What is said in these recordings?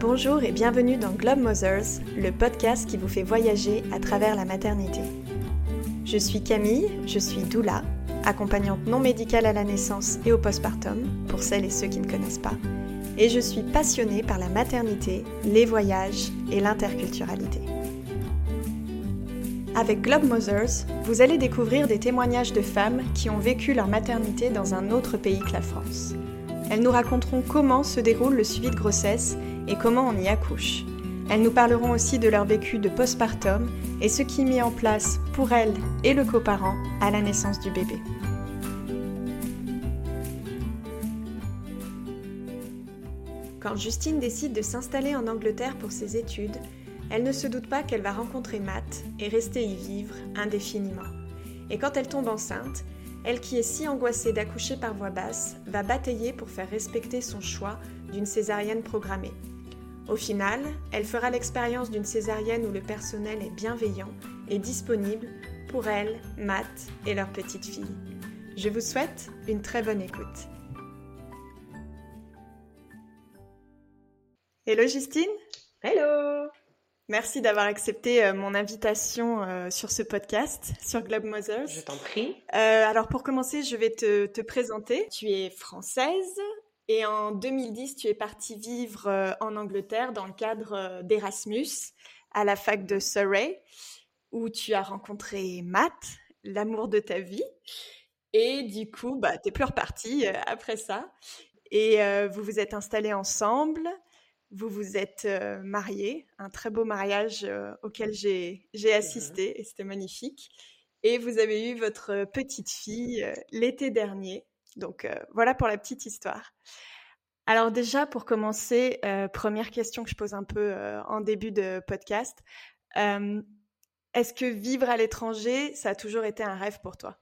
Bonjour et bienvenue dans Globe Mothers, le podcast qui vous fait voyager à travers la maternité. Je suis Camille, je suis doula, accompagnante non médicale à la naissance et au postpartum, pour celles et ceux qui ne connaissent pas, et je suis passionnée par la maternité, les voyages et l'interculturalité. Avec Globe Mothers, vous allez découvrir des témoignages de femmes qui ont vécu leur maternité dans un autre pays que la France. Elles nous raconteront comment se déroule le suivi de grossesse et comment on y accouche. Elles nous parleront aussi de leur vécu de postpartum et ce qui est mis en place pour elles et le coparent à la naissance du bébé. Quand Justine décide de s'installer en Angleterre pour ses études, elle ne se doute pas qu'elle va rencontrer Matt et rester y vivre indéfiniment. Et quand elle tombe enceinte, elle qui est si angoissée d'accoucher par voie basse va batailler pour faire respecter son choix d'une césarienne programmée. Au final, elle fera l'expérience d'une césarienne où le personnel est bienveillant et disponible pour elle, Matt et leur petite fille. Je vous souhaite une très bonne écoute. Hello Justine Hello Merci d'avoir accepté euh, mon invitation euh, sur ce podcast, sur Globe Mothers. Je t'en prie. Euh, alors pour commencer, je vais te, te, présenter. Tu es française et en 2010, tu es partie vivre en Angleterre dans le cadre d'Erasmus à la fac de Surrey, où tu as rencontré Matt, l'amour de ta vie. Et du coup, bah, tu es plus repartie après ça. Et vous vous êtes installés ensemble. Vous vous êtes mariés, un très beau mariage auquel j'ai assisté et c'était magnifique. Et vous avez eu votre petite fille l'été dernier. Donc voilà pour la petite histoire. Alors déjà, pour commencer, première question que je pose un peu en début de podcast. Est-ce que vivre à l'étranger, ça a toujours été un rêve pour toi?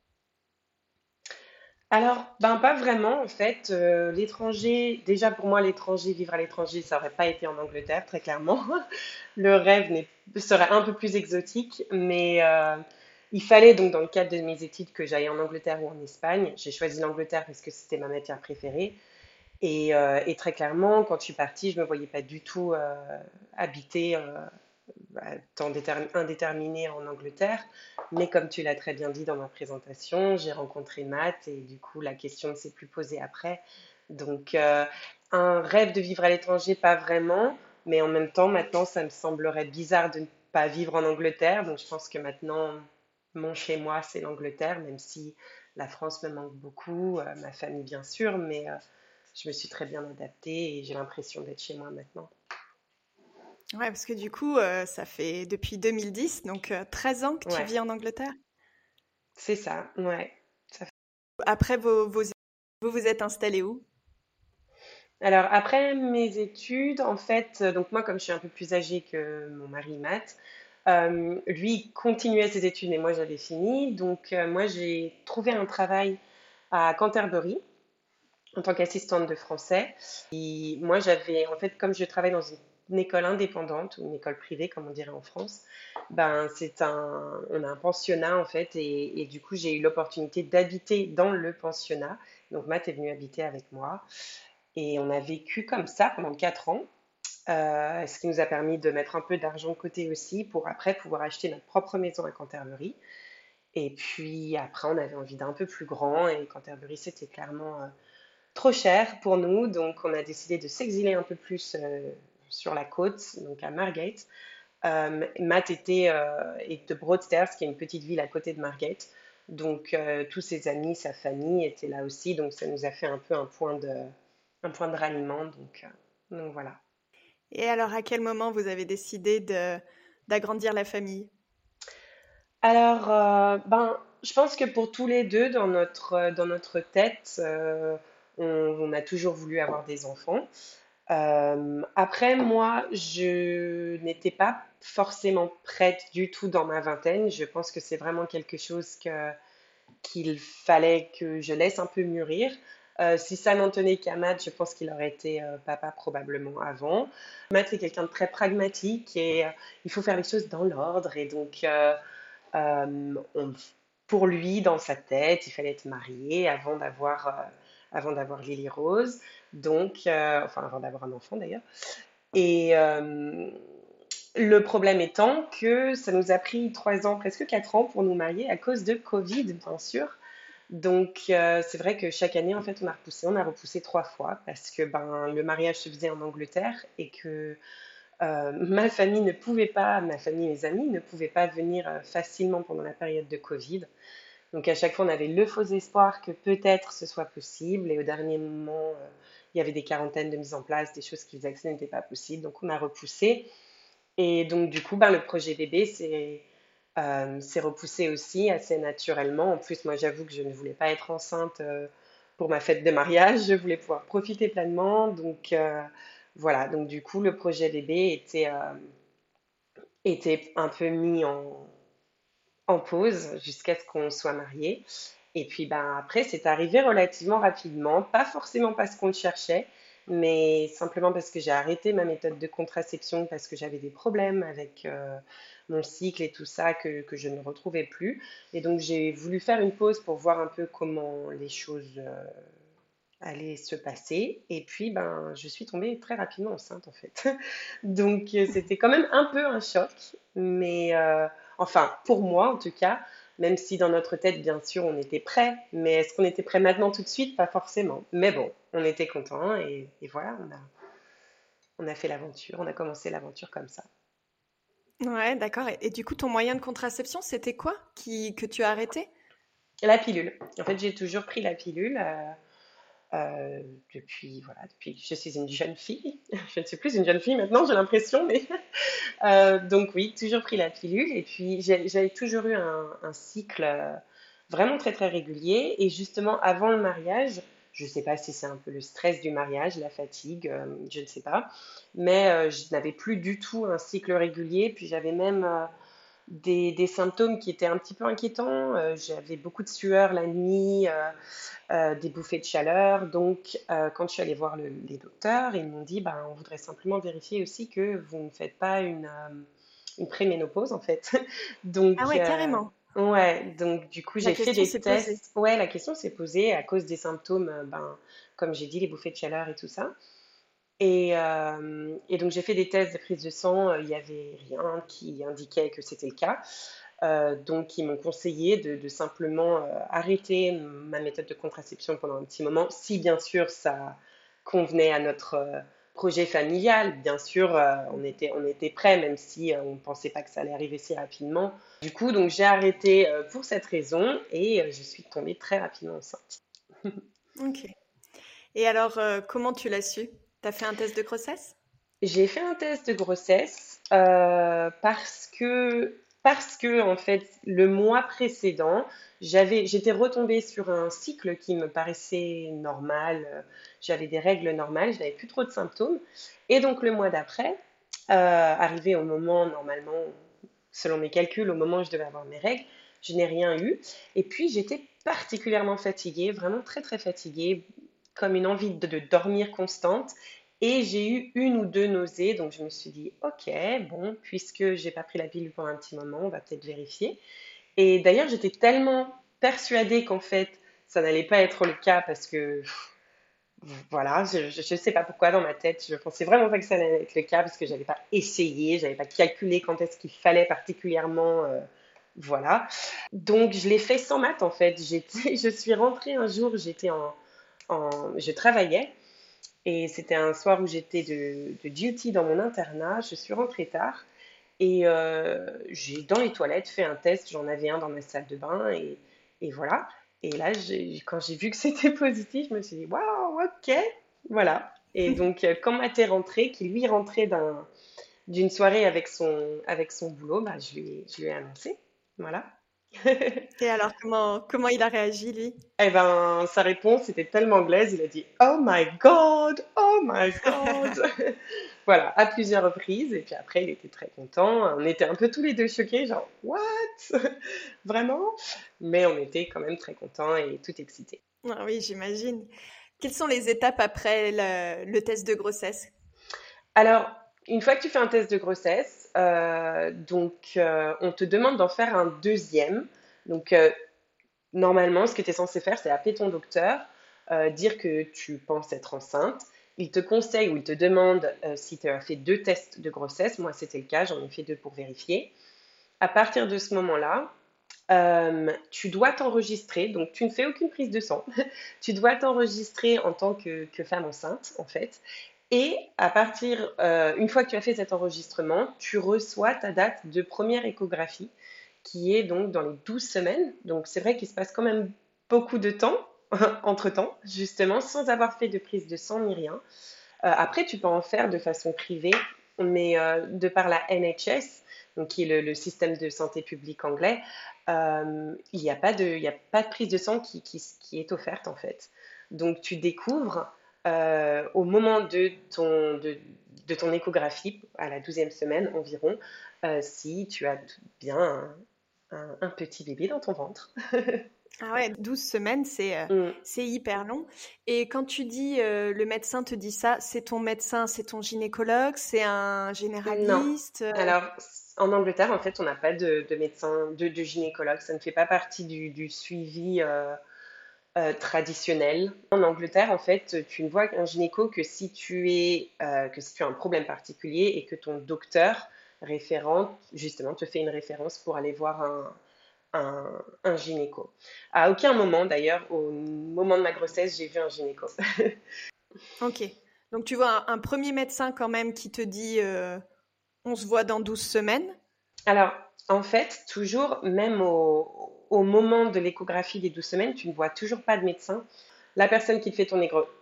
Alors, ben pas vraiment en fait. Euh, l'étranger, déjà pour moi, l'étranger, vivre à l'étranger, ça aurait pas été en Angleterre, très clairement. Le rêve serait un peu plus exotique, mais euh, il fallait donc dans le cadre de mes études que j'aille en Angleterre ou en Espagne. J'ai choisi l'Angleterre parce que c'était ma matière préférée. Et, euh, très clairement, quand je suis partie, je me voyais pas du tout habiter bah, temps indéterminé en Angleterre. Mais comme tu l'as très bien dit dans ma présentation, j'ai rencontré Matt et du coup, la question ne s'est plus posée après. Donc, euh, un rêve de vivre à l'étranger, pas vraiment. Mais en même temps, maintenant, ça me semblerait bizarre de ne pas vivre en Angleterre. Donc, je pense que maintenant, mon chez-moi, c'est l'Angleterre, même si la France me manque beaucoup, euh, ma famille, bien sûr. Mais euh, je me suis très bien adaptée et j'ai l'impression d'être chez moi maintenant. Ouais, parce que du coup, euh, ça fait depuis 2010, donc 13 euh, ans que tu vis en Angleterre? C'est ça, ouais. Après vos, vos vous vous êtes installé où? Alors après mes études, en fait, donc moi comme je suis un peu plus âgée que mon mari Matt, lui continuait ses études mais moi j'avais fini. Donc moi j'ai trouvé un travail à Canterbury en tant qu'assistante de français. Et moi j'avais, en fait, comme je travaille dans une école indépendante ou une école privée, comme on dirait en France, ben c'est un, on a un pensionnat en fait, et, du coup j'ai eu l'opportunité d'habiter dans le pensionnat. Donc Matt est venu habiter avec moi, et on a vécu comme ça pendant quatre ans. Euh, ce qui nous a permis de mettre un peu d'argent de côté aussi pour après pouvoir acheter notre propre maison à Canterbury. Et puis après, on avait envie d'un peu plus grand et Canterbury, c'était clairement euh, trop cher pour nous. Donc on a décidé de s'exiler un peu plus euh, sur la côte, donc à Margate. Matt était euh, de Broadstairs, qui est une petite ville à côté de Margate. Donc tous ses amis, sa famille étaient là aussi. Donc ça nous a fait un peu un point de, un point de ralliement. Donc voilà. Et alors à quel moment vous avez décidé d'agrandir la famille? Alors, ben, je pense que pour tous les deux, dans notre, dans notre tête, on, on, a toujours voulu avoir des enfants. Euh, après, moi, je n'étais pas forcément prête du tout dans ma vingtaine. Je pense que c'est vraiment quelque chose qu'il fallait que je laisse un peu mûrir. Euh, si ça n'en tenait qu'à Matt, je pense qu'il aurait été euh, papa probablement avant. Matt est quelqu'un de très pragmatique et il faut faire les choses dans l'ordre. Et donc, on, pour lui, dans sa tête, il fallait être marié avant d'avoir Lily Rose, donc, euh, enfin avant d'avoir un enfant d'ailleurs. Et le problème étant que ça nous a pris trois ans, presque quatre ans pour nous marier à cause de Covid, bien sûr. Donc, c'est vrai que chaque année, en fait, on a repoussé. On a repoussé trois fois parce que ben, le mariage se faisait en Angleterre et que euh, ma famille ne pouvait pas, ma famille, mes amis ne pouvaient pas venir euh, facilement pendant la période de Covid. Donc à chaque fois, on avait le faux espoir que peut-être ce soit possible. Et au dernier moment, euh, il y avait des quarantaines de mise en place, des choses qui faisaient que ce n'était pas possible. Donc on a repoussé. Et donc du coup, ben, le projet bébé s'est repoussé aussi assez naturellement. En plus, moi, j'avoue que je ne voulais pas être enceinte pour ma fête de mariage. Je voulais pouvoir profiter pleinement. Donc voilà, donc du coup, le projet bébé était, euh, était un peu mis en, en pause jusqu'à ce qu'on soit mariés. Et puis ben, après, c'est arrivé relativement rapidement, pas forcément parce qu'on le cherchait, mais simplement parce que j'ai arrêté ma méthode de contraception parce que j'avais des problèmes avec euh, mon cycle et tout ça que, je ne retrouvais plus. Et donc j'ai voulu faire une pause pour voir un peu comment les choses euh, allait se passer. Et puis, ben, je suis tombée très rapidement enceinte, en fait. Donc, euh, c'était quand même un peu un choc. Mais, enfin, pour moi, en tout cas, même si dans notre tête, bien sûr, on était prêt. Mais est-ce qu'on était prêt maintenant tout de suite? Pas forcément. Mais bon, on était content et, voilà, on a, on a fait l'aventure. On a commencé l'aventure comme ça. Ouais, d'accord. Et, du coup, ton moyen de contraception, c'était quoi qui, que tu as arrêté? La pilule. En fait, j'ai toujours pris la pilule. Euh, euh, depuis, voilà, depuis que je suis une jeune fille. Je ne suis plus une jeune fille maintenant, j'ai l'impression, mais euh, donc oui, toujours pris la pilule. Et puis j'avais toujours eu un, cycle vraiment très très régulier. Et justement, avant le mariage, je ne sais pas si c'est un peu le stress du mariage, la fatigue, je ne sais pas, mais je n'avais plus du tout un cycle régulier. Puis j'avais même des, symptômes qui étaient un petit peu inquiétants. Euh, j'avais beaucoup de sueur la nuit, euh, euh, des bouffées de chaleur. Donc, quand je suis allée voir les docteurs, ils m'ont dit ben, on voudrait simplement vérifier aussi que vous ne faites pas une, une préménopause, en fait. donc, ah ouais, carrément. Ouais, donc du coup, j'ai fait des tests. Ouais, la question s'est posée à cause des symptômes, ben, comme j'ai dit, les bouffées de chaleur et tout ça. Euh, et, donc j'ai fait des tests de prise de sang, euh, il n'y avait rien qui indiquait que c'était le cas. Euh, donc ils m'ont conseillé de, simplement arrêter ma méthode de contraception pendant un petit moment, si bien sûr ça convenait à notre projet familial. Bien sûr, on était, on était prêts, même si on ne pensait pas que ça allait arriver si rapidement. Du coup, donc j'ai arrêté pour cette raison et je suis tombée très rapidement enceinte. ok. Et alors, comment tu l'as su? T'as fait un test de grossesse? J'ai fait un test de grossesse euh, parce que parce que en fait le mois précédent j'avais j'étais retombée sur un cycle qui me paraissait normal j'avais des règles normales je n'avais plus trop de symptômes et donc le mois d'après euh, arrivé au moment normalement selon mes calculs au moment où je devais avoir mes règles je n'ai rien eu et puis j'étais particulièrement fatiguée vraiment très très fatiguée comme une envie de, dormir constante. Et j'ai eu une ou deux nausées, donc je me suis dit, ok, bon, puisque j'ai pas pris la pilule pendant un petit moment, on va peut-être vérifier. Et d'ailleurs, j'étais tellement persuadée qu'en fait, ça n'allait pas être le cas parce que, voilà, je ne sais pas pourquoi dans ma tête, je pensais vraiment pas que ça allait être le cas parce que j'avais pas essayé, j'avais pas calculé quand est-ce qu'il fallait particulièrement, euh, voilà. Donc je l'ai fait sans maths en fait. je suis rentrée un jour, j'étais en, je travaillais et c'était un soir où j'étais de, duty dans mon internat. Je suis rentrée tard et euh, j'ai dans les toilettes fait un test. J'en avais un dans ma salle de bain et, et voilà. Et là, quand j'ai vu que c'était positif, je me suis dit waouh, ok, voilà. Et donc, euh, quand Matt est rentré, qui lui rentrait d'une soirée avec son, avec son boulot, bah, je, lui, je lui ai annoncé. Voilà. Et alors, comment, comment il a réagi, lui? Eh ben, sa réponse était tellement anglaise, il a dit Oh my God, oh my God Voilà, à plusieurs reprises. Et puis après, il était très content. On était un peu tous les deux choqués, genre What? Vraiment? Mais on était quand même très contents et tout excités. Ah oui, j'imagine. Quelles sont les étapes après le, test de grossesse? Alors, une fois que tu fais un test de grossesse, donc euh, on te demande d'en faire un deuxième. Donc euh, normalement, ce que tu es censé faire, c'est appeler ton docteur, dire que tu penses être enceinte il te conseille ou il te demande si tu as fait deux tests de grossesse. Moi, c'était le cas, j'en ai fait deux pour vérifier. À partir de ce moment-là, tu dois t'enregistrer, donc tu ne fais aucune prise de sang, tu dois t'enregistrer en tant que, femme enceinte, en fait. Et à partir, une fois que tu as fait cet enregistrement, tu reçois ta date de première échographie, qui est donc dans les 12 semaines. Donc c'est vrai qu'il se passe quand même beaucoup de temps, entre-temps, justement, sans avoir fait de prise de sang ni rien. après, tu peux en faire de façon privée, mais de par la NHS, donc qui est le, système de santé publique anglais, euh, il n'y a, a pas de prise de sang qui, est offerte en fait. Donc tu découvres euh, au moment de ton, de, de, ton échographie, à la 12e semaine environ, euh, si tu as bien un, un, petit bébé dans ton ventre. Ah ouais, 12 semaines, c'est mm. c'est hyper long. Et quand tu dis, le médecin te dit ça, c'est ton médecin, c'est ton gynécologue, c'est un généraliste non. Alors, en Angleterre, en fait, on n'a pas de, médecin, de, gynécologue. Ça ne fait pas partie du, suivi euh, euh, traditionnel. En Angleterre, en fait, tu ne vois un gynéco que si tu es, euh, que si tu as un problème particulier et que ton docteur référent, justement, te fait une référence pour aller voir un, un, gynéco. À aucun moment, d'ailleurs, au moment de ma grossesse, j'ai vu un gynéco. ok. Donc tu vois un, premier médecin quand même qui te dit on se voit dans 12 semaines Alors, en fait, toujours, même au, moment de l'échographie des 12 semaines, tu ne vois toujours pas de médecin. La personne qui te fait ton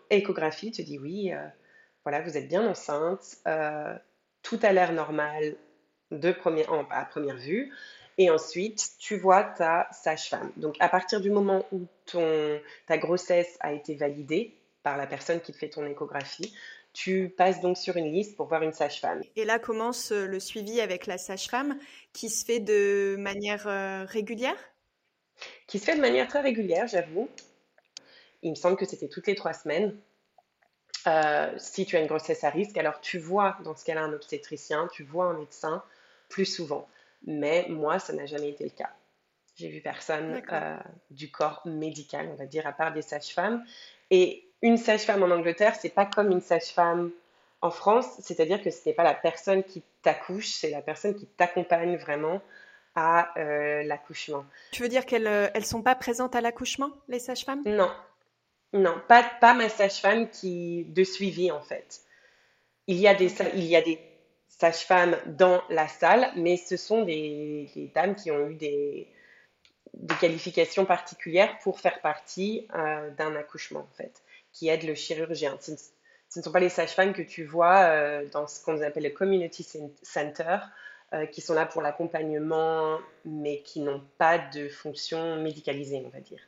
échographie te dit oui, euh, voilà, vous êtes bien enceinte, euh, tout a l'air normal de à première vue. Et ensuite, tu vois ta sage-femme. Donc, à partir du moment où ta grossesse a été validée par la personne qui te fait ton échographie, tu passes donc sur une liste pour voir une sage-femme. Et là commence euh, le suivi avec la sage-femme qui se fait de manière euh, régulière? Qui se fait de manière très régulière, j'avoue. Il me semble que c'était toutes les trois semaines. Euh, si tu as une grossesse à risque, alors tu vois dans ce cas-là un obstétricien, tu vois un médecin plus souvent. Mais moi, ça n'a jamais été le cas. J'ai vu personne du corps médical, on va dire, à part des sages-femmes. Et une sage-femme en Angleterre, c'est pas comme une sage-femme en France, c'est-à-dire que ce n'est pas la personne qui t'accouche, c'est la personne qui t'accompagne vraiment à euh, l'accouchement. Tu veux dire qu'elles ne euh, sont pas présentes à l'accouchement, les sages-femmes? Non, non, pas, pas ma sage-femme qui de suivi en fait. Il y a des, il y a des sages-femmes dans la salle, mais ce sont des, des dames qui ont eu des, des qualifications particulières pour faire partie euh, d'un accouchement en fait qui aident le chirurgien. Ce, ne sont pas les sages-femmes que tu vois euh, dans ce qu'on appelle le community center, euh, qui sont là pour l'accompagnement, mais qui n'ont pas de fonction médicalisée, on va dire.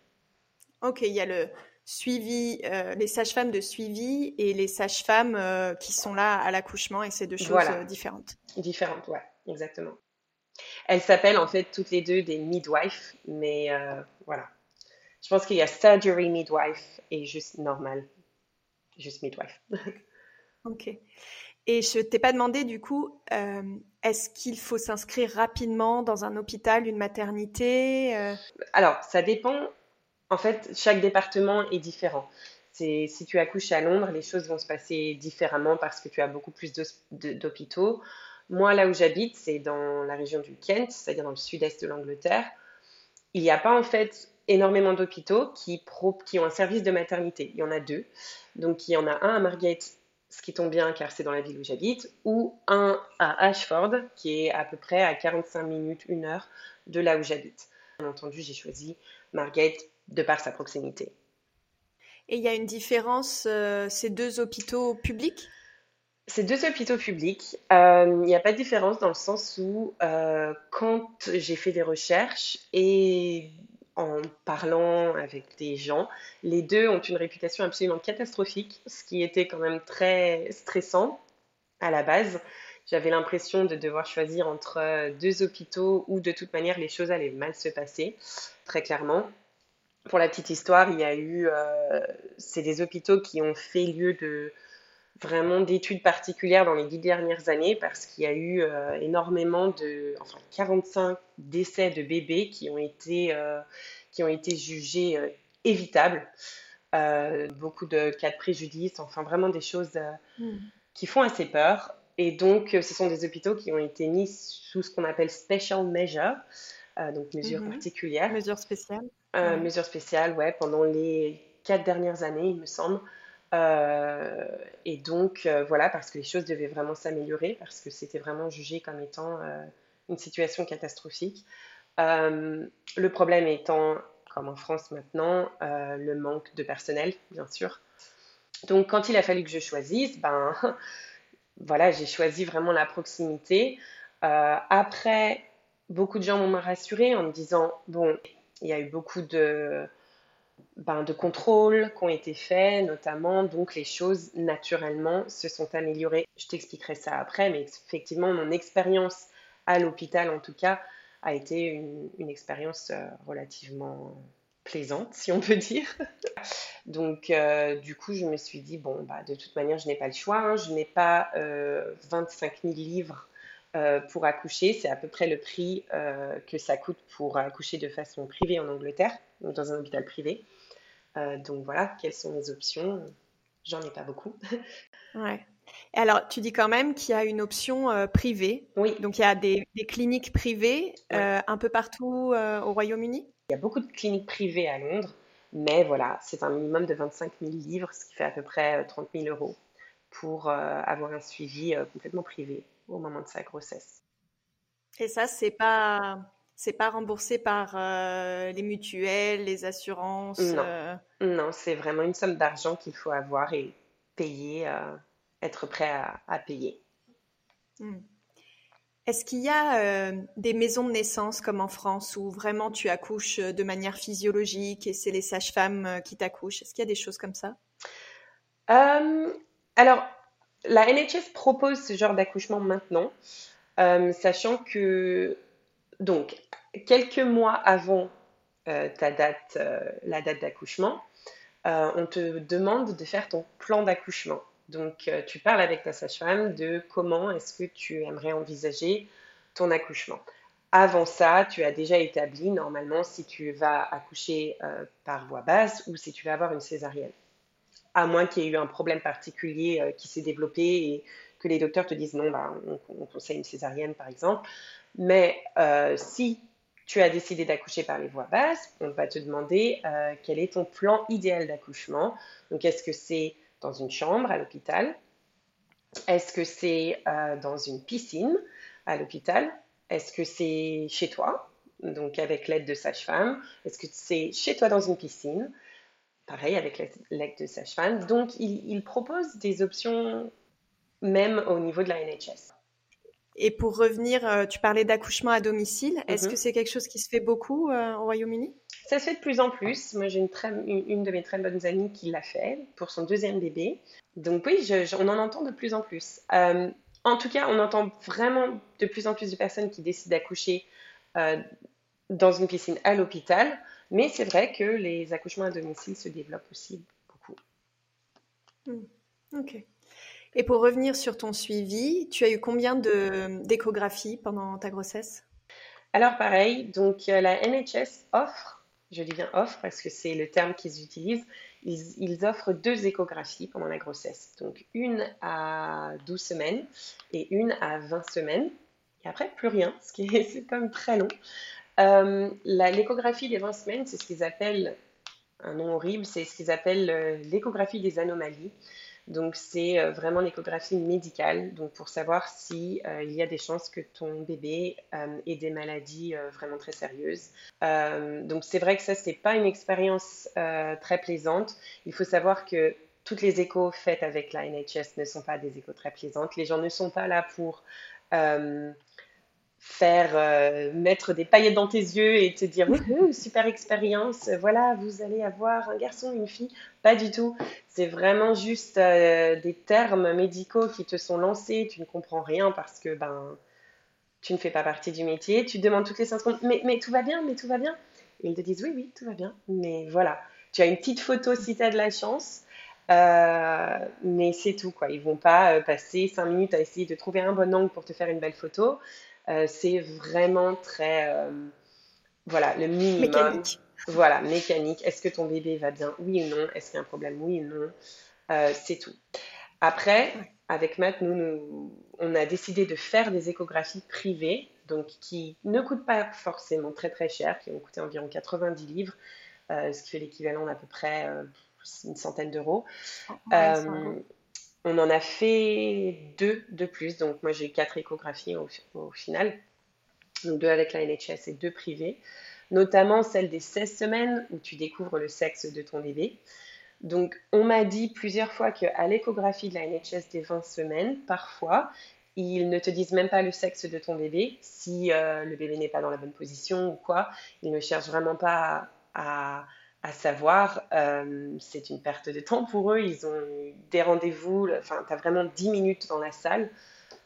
Ok, il y a le suivi, euh, les sages-femmes de suivi et les sages-femmes qui sont là à l'accouchement, et c'est deux choses différentes. Différentes, ouais, exactement. Elles s'appellent en fait toutes les deux des midwives, mais voilà, je pense qu'il y a surgery midwife et juste normal. Juste midwife. ok. Et je t'ai pas demandé du coup, euh, est-ce qu'il faut s'inscrire rapidement dans un hôpital, une maternité euh? Alors, ça dépend. En fait, chaque département est différent. C'est, si tu accouches à Londres, les choses vont se passer différemment parce que tu as beaucoup plus d'hôpitaux. Moi, là où j'habite, c'est dans la région du Kent, c'est-à-dire dans le sud-est de l'Angleterre. Il n'y a pas en fait énormément d'hôpitaux qui, qui ont un service de maternité. Il y en a deux. Donc, il y en a un à Margate, ce qui tombe bien car c'est dans la ville où j'habite, ou un à Ashford, qui est à peu près à 45 minutes, une heure de là où j'habite. Bien entendu, j'ai choisi Margate de par sa proximité. Et il y a une différence, euh, ces deux hôpitaux publics? Ces deux hôpitaux publics, euh, il n'y a pas de différence dans le sens où euh, quand j'ai fait des recherches et en parlant avec des gens. Les deux ont une réputation absolument catastrophique, ce qui était quand même très stressant à la base. J'avais l'impression de devoir choisir entre deux hôpitaux où de toute manière les choses allaient mal se passer, très clairement. Pour la petite histoire, il y a eu, euh, c'est des hôpitaux qui ont fait lieu de vraiment d'études particulières dans les dix dernières années parce qu'il y a eu euh, énormément de, enfin 45 décès de bébés qui ont été, euh, qui ont été jugés euh, évitables. beaucoup de cas de préjudice, enfin vraiment des choses hmm. qui font assez peur. Et donc, ce sont des hôpitaux qui ont été mis sous ce qu'on appelle special measure, donc mesures mhm. particulières. Mesures spéciales. Mesures spéciales, ouais, pendant les quatre dernières années, il me semble. Euh, et donc, euh, voilà, parce que les choses devaient vraiment s'améliorer, parce que c'était vraiment jugé comme étant euh, une situation catastrophique. le problème étant, comme en France maintenant, le manque de personnel, bien sûr. Donc, quand il a fallu que je choisisse, ben, voilà, j'ai choisi vraiment la proximité. après, beaucoup de gens m'ont rassuré en me disant, bon, il y a eu beaucoup de ben, de contrôles qui ont été faits, notamment, donc les choses naturellement se sont améliorées. Je t'expliquerai ça après, mais effectivement, mon expérience à l'hôpital, en tout cas, a été une, expérience euh, relativement plaisante, si on peut dire. donc, euh, du coup, je me suis dit, bon, bah, de toute manière, je n'ai pas le choix, hein. je n'ai pas 25 euh, 000 livres pour accoucher, c'est à peu près le prix que ça coûte pour accoucher de façon privée en Angleterre, dans un hôpital privé. Euh, donc voilà, quelles sont les options? J'en ai pas beaucoup. ouais. Alors, tu dis quand même qu'il y a une option euh, privée. Oui. Donc, il y a des, cliniques privées euh, un peu partout au Royaume-Uni? Il y a beaucoup de cliniques privées à Londres, mais voilà, c'est un minimum de 25 000 livres, ce qui fait à peu près 30 000 euros pour avoir un suivi complètement privé au moment de sa grossesse. Et ça, c'est pas c'est pas remboursé par euh, les mutuelles, les assurances Non, euh? non c'est vraiment une somme d'argent qu'il faut avoir et payer, euh, être prêt à, payer. Hmm. Est-ce qu'il y a des maisons de naissance comme en France où vraiment tu accouches de manière physiologique et c'est les sages-femmes qui t'accouchent? Est-ce qu'il y a des choses comme ça? Alors, la NHS propose ce genre d'accouchement maintenant, sachant que donc, quelques mois avant euh, euh, la date d'accouchement, euh, on te demande de faire ton plan d'accouchement. Donc, tu parles avec ta sage-femme de comment est-ce que tu aimerais envisager ton accouchement. Avant ça, tu as déjà établi normalement si tu vas accoucher par voie basse ou si tu vas avoir une césarienne. À moins qu'il y ait eu un problème particulier qui s'est développé et que les docteurs te disent non, bah, on, conseille une césarienne par exemple. Mais euh, si tu as décidé d'accoucher par les voies basses, on va te demander euh, quel est ton plan idéal d'accouchement. Donc, est-ce que c'est dans une chambre à l'hôpital? Est-ce que c'est euh, dans une piscine à l'hôpital? Est-ce que c'est chez toi? Donc, avec l'aide de sage-femme. Est-ce que c'est chez toi dans une piscine? Pareil, avec l'aide de sage-femme. Donc, il, il propose des options même au niveau de la NHS. Et pour revenir, euh, tu parlais d'accouchement à domicile. Est-ce que mhm. c'est quelque chose qui se fait beaucoup euh, au Royaume-Uni? Ça se fait de plus en plus. Moi, j'ai une, une, de mes très bonnes amies qui l'a fait pour son deuxième bébé. Donc oui, on en entend de plus en plus. Euh, en tout cas, on entend vraiment de plus en plus de personnes qui décident d'accoucher dans une piscine à l'hôpital. Mais c'est vrai que les accouchements à domicile se développent aussi beaucoup. Hmm. Ok. Et pour revenir sur ton suivi, tu as eu combien d'échographies pendant ta grossesse? Alors pareil, donc euh, la NHS offre, je dis bien offre parce que c'est le terme qu'ils utilisent, ils, offrent deux échographies pendant la grossesse. Donc une à 12 semaines et une à 20 semaines. Et après, plus rien, ce qui est, quand même très long. Euh, l'échographie des 20 semaines, c'est ce qu'ils appellent, un nom horrible, c'est ce qu'ils appellent euh, l'échographie des anomalies. Donc c'est euh, vraiment l'échographie médicale, donc pour savoir si il y a des chances que ton bébé ait des maladies vraiment très sérieuses. donc c'est vrai que ça c'est pas une expérience très plaisante. Il faut savoir que toutes les échos faites avec la NHS ne sont pas des échos très plaisantes. Les gens ne sont pas là pour faire euh, mettre des paillettes dans tes yeux et te dire super expérience, voilà, vous allez avoir un garçon, une fille. Pas du tout. C'est vraiment juste euh, des termes médicaux qui te sont lancés, tu ne comprends rien parce que ben tu ne fais pas partie du métier, tu demandes toutes les 5 secondes, mais, mais tout va bien, mais tout va bien. Et ils te disent oui, oui, tout va bien. Mais voilà, tu as une petite photo si tu as de la chance. Euh, mais c'est tout quoi. Ils vont pas passer 5 minutes à essayer de trouver un bon angle pour te faire une belle photo. Euh, c'est vraiment très, euh, voilà, le minimum. Mécanique. Voilà, mécanique. Est-ce que ton bébé va bien? Oui ou non? Est-ce qu'il y a un problème? Oui ou non? Euh, C'est tout. Après, avec Matt, nous, on a décidé de faire des échographies privées, donc qui ne coûtent pas forcément très très cher, qui ont coûté environ 90 livres, euh, ce qui fait l'équivalent d'à peu près euh, une centaine d'euros. On en a fait deux de plus, donc moi j'ai quatre échographies au, final, donc deux avec la NHS et deux privées notamment celle des 16 semaines où tu découvres le sexe de ton bébé. Donc, on m'a dit plusieurs fois qu'à l'échographie de la NHS des 20 semaines, parfois, ils ne te disent même pas le sexe de ton bébé, si euh, le bébé n'est pas dans la bonne position ou quoi. Ils ne cherchent vraiment pas à, savoir. Euh, c'est une perte de temps pour eux. Ils ont des rendez-vous. Enfin, tu as vraiment 10 minutes dans la salle.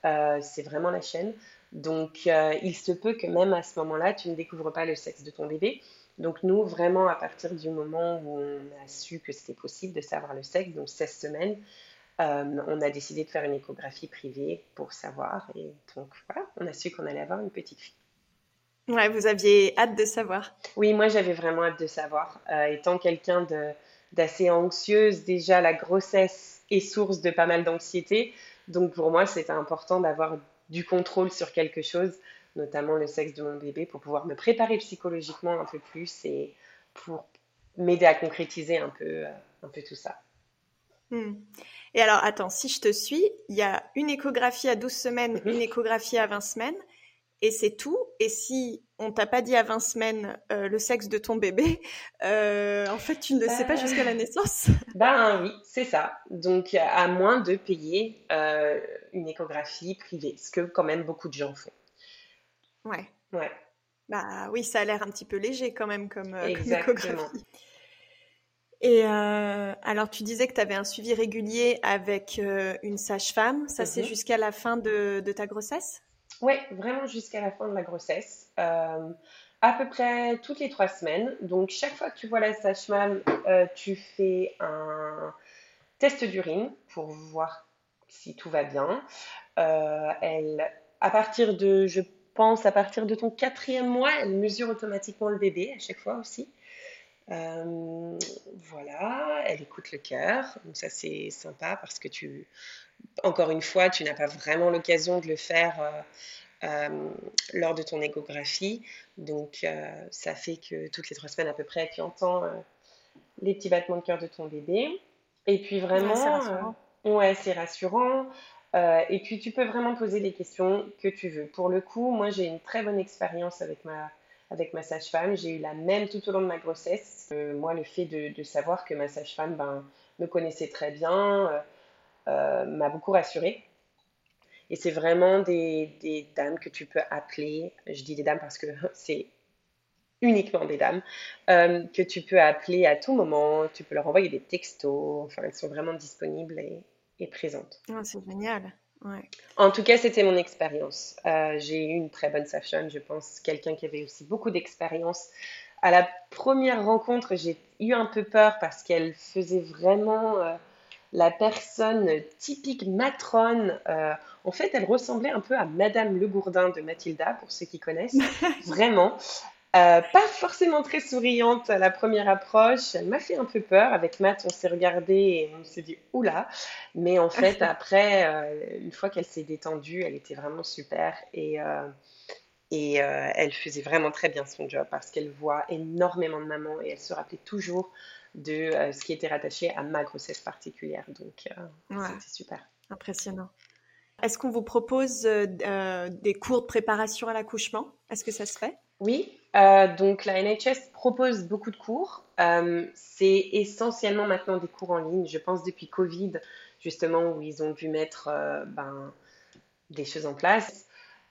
Euh, c'est vraiment la chaîne. Donc, euh, il se peut que même à ce moment-là, tu ne découvres pas le sexe de ton bébé. Donc, nous, vraiment, à partir du moment où on a su que c'était possible de savoir le sexe, donc 16 semaines, on a décidé de faire une échographie privée pour savoir. Et donc, voilà, on a su qu'on allait avoir une petite fille. Ouais, vous aviez hâte de savoir. Oui, moi, j'avais vraiment hâte de savoir. Euh, étant quelqu'un d'assez anxieuse, déjà, la grossesse est source de pas mal d'anxiété. Donc, pour moi, c'était important d'avoir du contrôle sur quelque chose, notamment le sexe de mon bébé, pour pouvoir me préparer psychologiquement un peu plus et pour m'aider à concrétiser un peu, euh, un peu tout ça. Hmm. Et alors, attends, si je te suis, il y a une échographie à 12 semaines, mhm. une échographie à 20 semaines, et c'est tout. Et si on t'a pas dit à 20 semaines euh, le sexe de ton bébé, euh, en fait, tu ne le sais pas jusqu'à la naissance. Ben oui, c'est ça. Donc, à moins de payer euh, une échographie privée, ce que quand même beaucoup de gens font. Ouais. Ouais. Bah oui, ça a l'air un petit peu léger quand même comme, échographie. Et alors, tu disais que tu avais un suivi régulier avec une sage-femme. Ça, c'est mhm. jusqu'à la fin de ta grossesse? Oui, vraiment jusqu'à la fin de la grossesse. Euh, à peu près toutes les trois semaines. Donc, chaque fois que tu vois la sage-femme, euh, tu fais un test d'urine pour voir si tout va bien. Euh, elle, à partir de, je pense, à partir de ton quatrième mois, elle mesure automatiquement le bébé à chaque fois aussi. voilà, elle écoute le cœur. Donc, ça, c'est sympa parce que tu, encore une fois, tu n'as pas vraiment l'occasion de le faire euh, euh, lors de ton échographie. Donc, euh, ça fait que toutes les trois semaines à peu près, tu entends les petits battements de cœur de ton bébé. Et puis vraiment, ouais, c'est rassurant. Ouais, c'est rassurant. et puis tu peux vraiment poser les questions que tu veux. Pour le coup, moi j'ai une très bonne expérience avec ma, avec ma sage-femme. J'ai eu la même tout au long de ma grossesse. moi, le fait de, de, savoir que ma sage-femme ben, me connaissait très bien, euh, m'a beaucoup rassurée. Et c'est vraiment des, dames que tu peux appeler, je dis des dames parce que c'est uniquement des dames, euh, que tu peux appeler à tout moment, tu peux leur envoyer des textos, enfin elles sont vraiment disponibles et, présentes. Ah, c'est génial. En tout cas, c'était mon expérience. Euh, j'ai eu une très bonne session, je pense, quelqu'un qui avait aussi beaucoup d'expérience. À la première rencontre, j'ai eu un peu peur parce qu'elle faisait vraiment la personne typique matrone. Euh, en fait, elle ressemblait un peu à Madame Le Gourdin de Mathilda, pour ceux qui connaissent. Vraiment. Euh, pas forcément très souriante à la première approche. Elle m'a fait un peu peur. Avec Matt, on s'est regardé et on s'est dit oula. Mais en fait, après, euh, une fois qu'elle s'est détendue, elle était vraiment super et, et elle faisait vraiment très bien son job parce qu'elle voit énormément de mamans et elle se rappelait toujours de euh, ce qui était rattaché à ma grossesse particulière. Donc, euh, c'était super. Impressionnant. Est-ce qu'on vous propose euh, des cours de préparation à l'accouchement? Est-ce que ça se fait? Oui, donc la NHS propose beaucoup de cours. c'est essentiellement maintenant des cours en ligne. Je pense depuis Covid, justement, où ils ont dû mettre ben, des choses en place.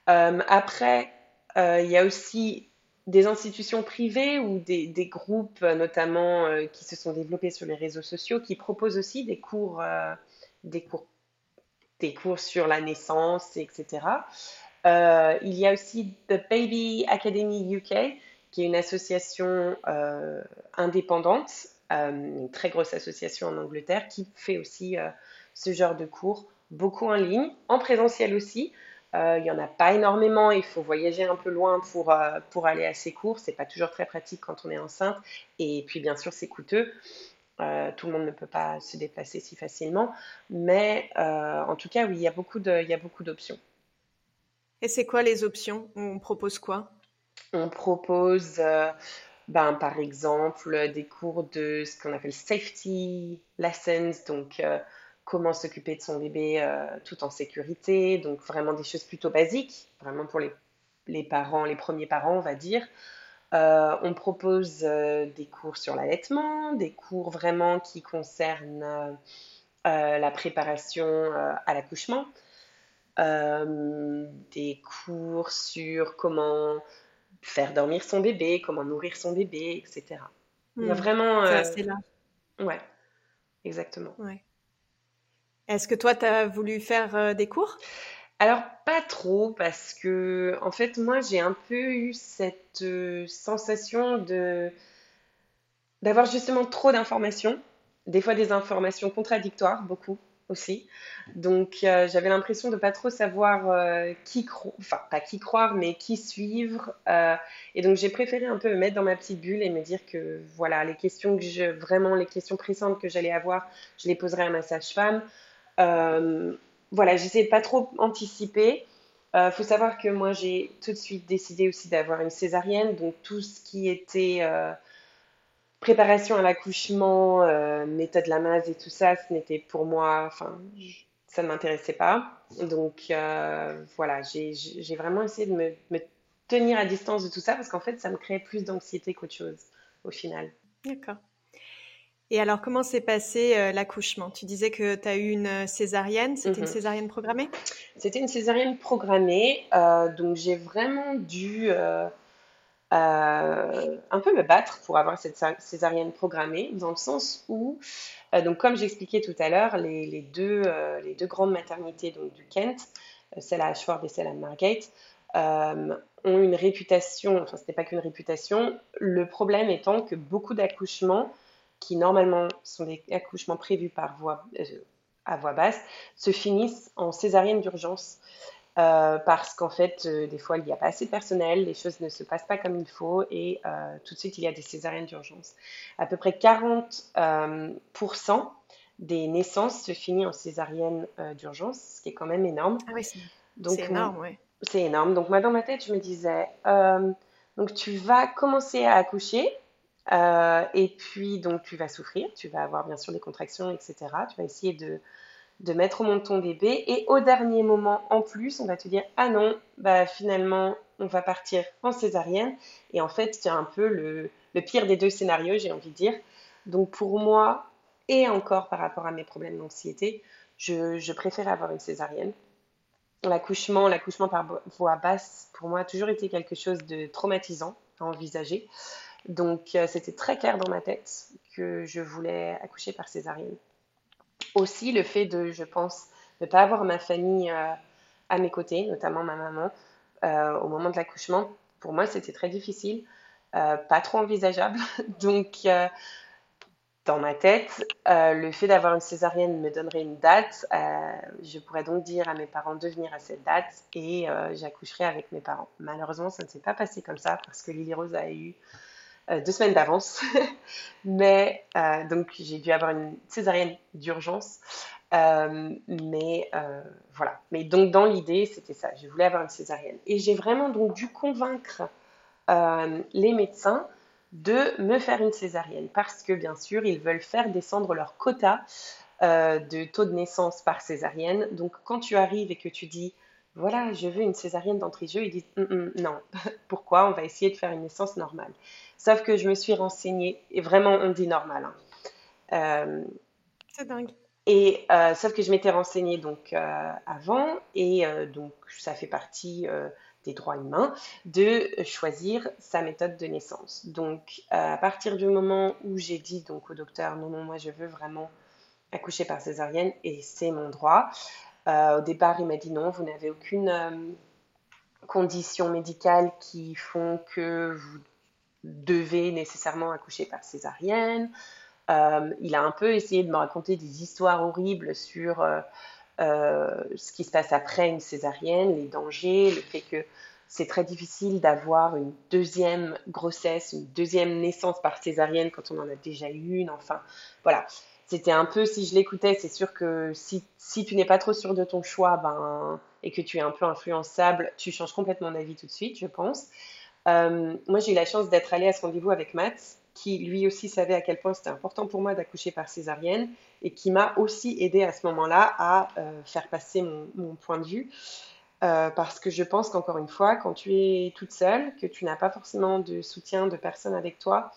après, il y a aussi des institutions privées ou des, groupes notamment euh, qui se sont développés sur les réseaux sociaux qui proposent aussi des cours, euh, des cours, des cours sur la naissance, etc. Euh, il y a aussi The Baby Academy UK, qui est une association indépendante, une très grosse association en Angleterre, qui fait aussi ce genre de cours, beaucoup en ligne, en présentiel aussi. Il n'y en a pas énormément, il faut voyager un peu loin pour, pour aller à ces cours. C'est pas toujours très pratique quand on est enceinte. Et puis, bien sûr, c'est coûteux. tout le monde ne peut pas se déplacer si facilement. Mais en tout cas, oui, il y a beaucoup d'options. Et c'est quoi les options? On propose quoi? On propose, euh, ben, par exemple, des cours de ce qu'on appelle safety lessons, donc euh, comment s'occuper de son bébé euh, tout en sécurité, donc vraiment des choses plutôt basiques, vraiment pour les, les parents, les premiers parents, on va dire. on propose des cours sur l'allaitement, des cours vraiment qui concernent la préparation à l'accouchement. Euh, des cours sur comment faire dormir son bébé, comment nourrir son bébé, etc. Il y a hmm. vraiment... Euh, c'est là. Ouais, exactement. Ouais. Est-ce que toi, tu as voulu faire euh, des cours? Alors pas trop parce que en fait moi j'ai un peu eu cette sensation de d'avoir justement trop d'informations, des fois des informations contradictoires beaucoup aussi. Donc euh, j'avais l'impression de pas trop savoir euh, qui croire, enfin pas qui croire, mais qui suivre. Euh, et donc j'ai préféré un peu me mettre dans ma petite bulle et me dire que voilà, les questions que je, vraiment les questions pressantes que j'allais avoir, je les poserai à ma sage-femme. Voilà, j'essayais de pas trop anticiper. Il faut savoir que moi j'ai tout de suite décidé aussi d'avoir une césarienne, donc tout ce qui était préparation à l'accouchement, euh, méthode Lamaze et tout ça, ce n'était pour moi, enfin, ça ne m'intéressait pas. Donc euh, voilà, j'ai vraiment essayé de me, tenir à distance de tout ça parce qu'en fait, ça me créait plus d'anxiété qu'autre chose au final. D'accord. Et alors, comment s'est passé euh, l'accouchement? Tu disais que tu as eu une césarienne. C'était une mhm. césarienne programmée? C'était une césarienne programmée. donc, j'ai vraiment dû euh, un peu me battre pour avoir cette césarienne programmée, dans le sens où, euh, donc comme j'expliquais tout à l'heure, les, deux, euh, les deux grandes maternités donc, du Kent, celle à Ashford et celle à Margate, ont une réputation, enfin ce n'est pas qu'une réputation, le problème étant que beaucoup d'accouchements, qui normalement sont des accouchements prévus par voie, à voix basse, se finissent en césarienne d'urgence. Euh, parce qu'en fait, euh, des fois, il n'y a pas assez de personnel, les choses ne se passent pas comme il faut et euh, tout de suite, il y a des césariennes d'urgence. À peu près 40% des naissances se finissent en césarienne d'urgence, ce qui est quand même énorme. Ah oui, c'est énorme, oui. C'est énorme. Donc, moi, dans ma tête, je me disais, donc tu vas commencer à accoucher. Et puis, donc, tu vas souffrir, tu vas avoir bien sûr des contractions, etc. Tu vas essayer de, de mettre au monde ton bébé. Et au dernier moment en plus on va te dire ah non bah finalement on va partir en césarienne et en fait c'est un peu le, pire des deux scénarios j'ai envie de dire. Donc pour moi et encore par rapport à mes problèmes d'anxiété je, préfère avoir une césarienne. L'accouchement l'accouchement par voie basse pour moi a toujours été quelque chose de traumatisant à envisager donc euh, c'était très clair dans ma tête que je voulais accoucher par césarienne aussi le fait de, je pense, ne pas avoir ma famille euh, à mes côtés, notamment ma maman, euh, au moment de l'accouchement, pour moi, c'était très difficile, pas trop envisageable. Donc, dans ma tête, le fait d'avoir une césarienne me donnerait une date. je pourrais donc dire à mes parents de venir à cette date et j'accoucherai avec mes parents. Malheureusement, ça ne s'est pas passé comme ça parce que Lily Rose a eu euh, deux semaines d'avance. mais euh, donc j'ai dû avoir une césarienne d'urgence. Euh, mais voilà. Mais donc dans l'idée, c'était ça. Je voulais avoir une césarienne. Et j'ai vraiment donc dû convaincre les médecins de me faire une césarienne parce que bien sûr, ils veulent faire descendre leur quota de taux de naissance par césarienne. Donc quand tu arrives et que tu dis voilà, je veux une césarienne d'entrée de jeu, ils disent hum, hum, non. Pourquoi? On va essayer de faire une naissance normale. Sauf que je me suis renseignée, et vraiment, on dit normal. Hein. Euh, c'est dingue. Et euh, sauf que je m'étais renseignée donc euh, avant, et donc ça fait partie des droits humains de choisir sa méthode de naissance. Donc à partir du moment où j'ai dit donc au docteur non non moi je veux vraiment accoucher par césarienne et c'est mon droit. Au départ il m'a dit non vous n'avez aucune condition médicale qui font que vous devait nécessairement accoucher par césarienne. Euh, il a un peu essayé de me raconter des histoires horribles sur euh, ce qui se passe après une césarienne, les dangers, le fait que c'est très difficile d'avoir une deuxième grossesse, une deuxième naissance par césarienne quand on en a déjà eu une. Enfin, voilà. C'était un peu, si je l'écoutais, c'est sûr que si, si tu n'es pas trop sûr de ton choix ben, et que tu es un peu influençable, tu changes complètement d'avis tout de suite, je pense. Euh, moi, j'ai eu la chance d'être allée à ce rendez-vous avec Matt, qui lui aussi savait à quel point c'était important pour moi d'accoucher par césarienne et qui m'a aussi aidé à ce moment-là à euh, faire passer mon, mon, point de vue. Euh, parce que je pense qu'encore une fois, quand tu es toute seule, que tu n'as pas forcément de soutien de personne avec toi,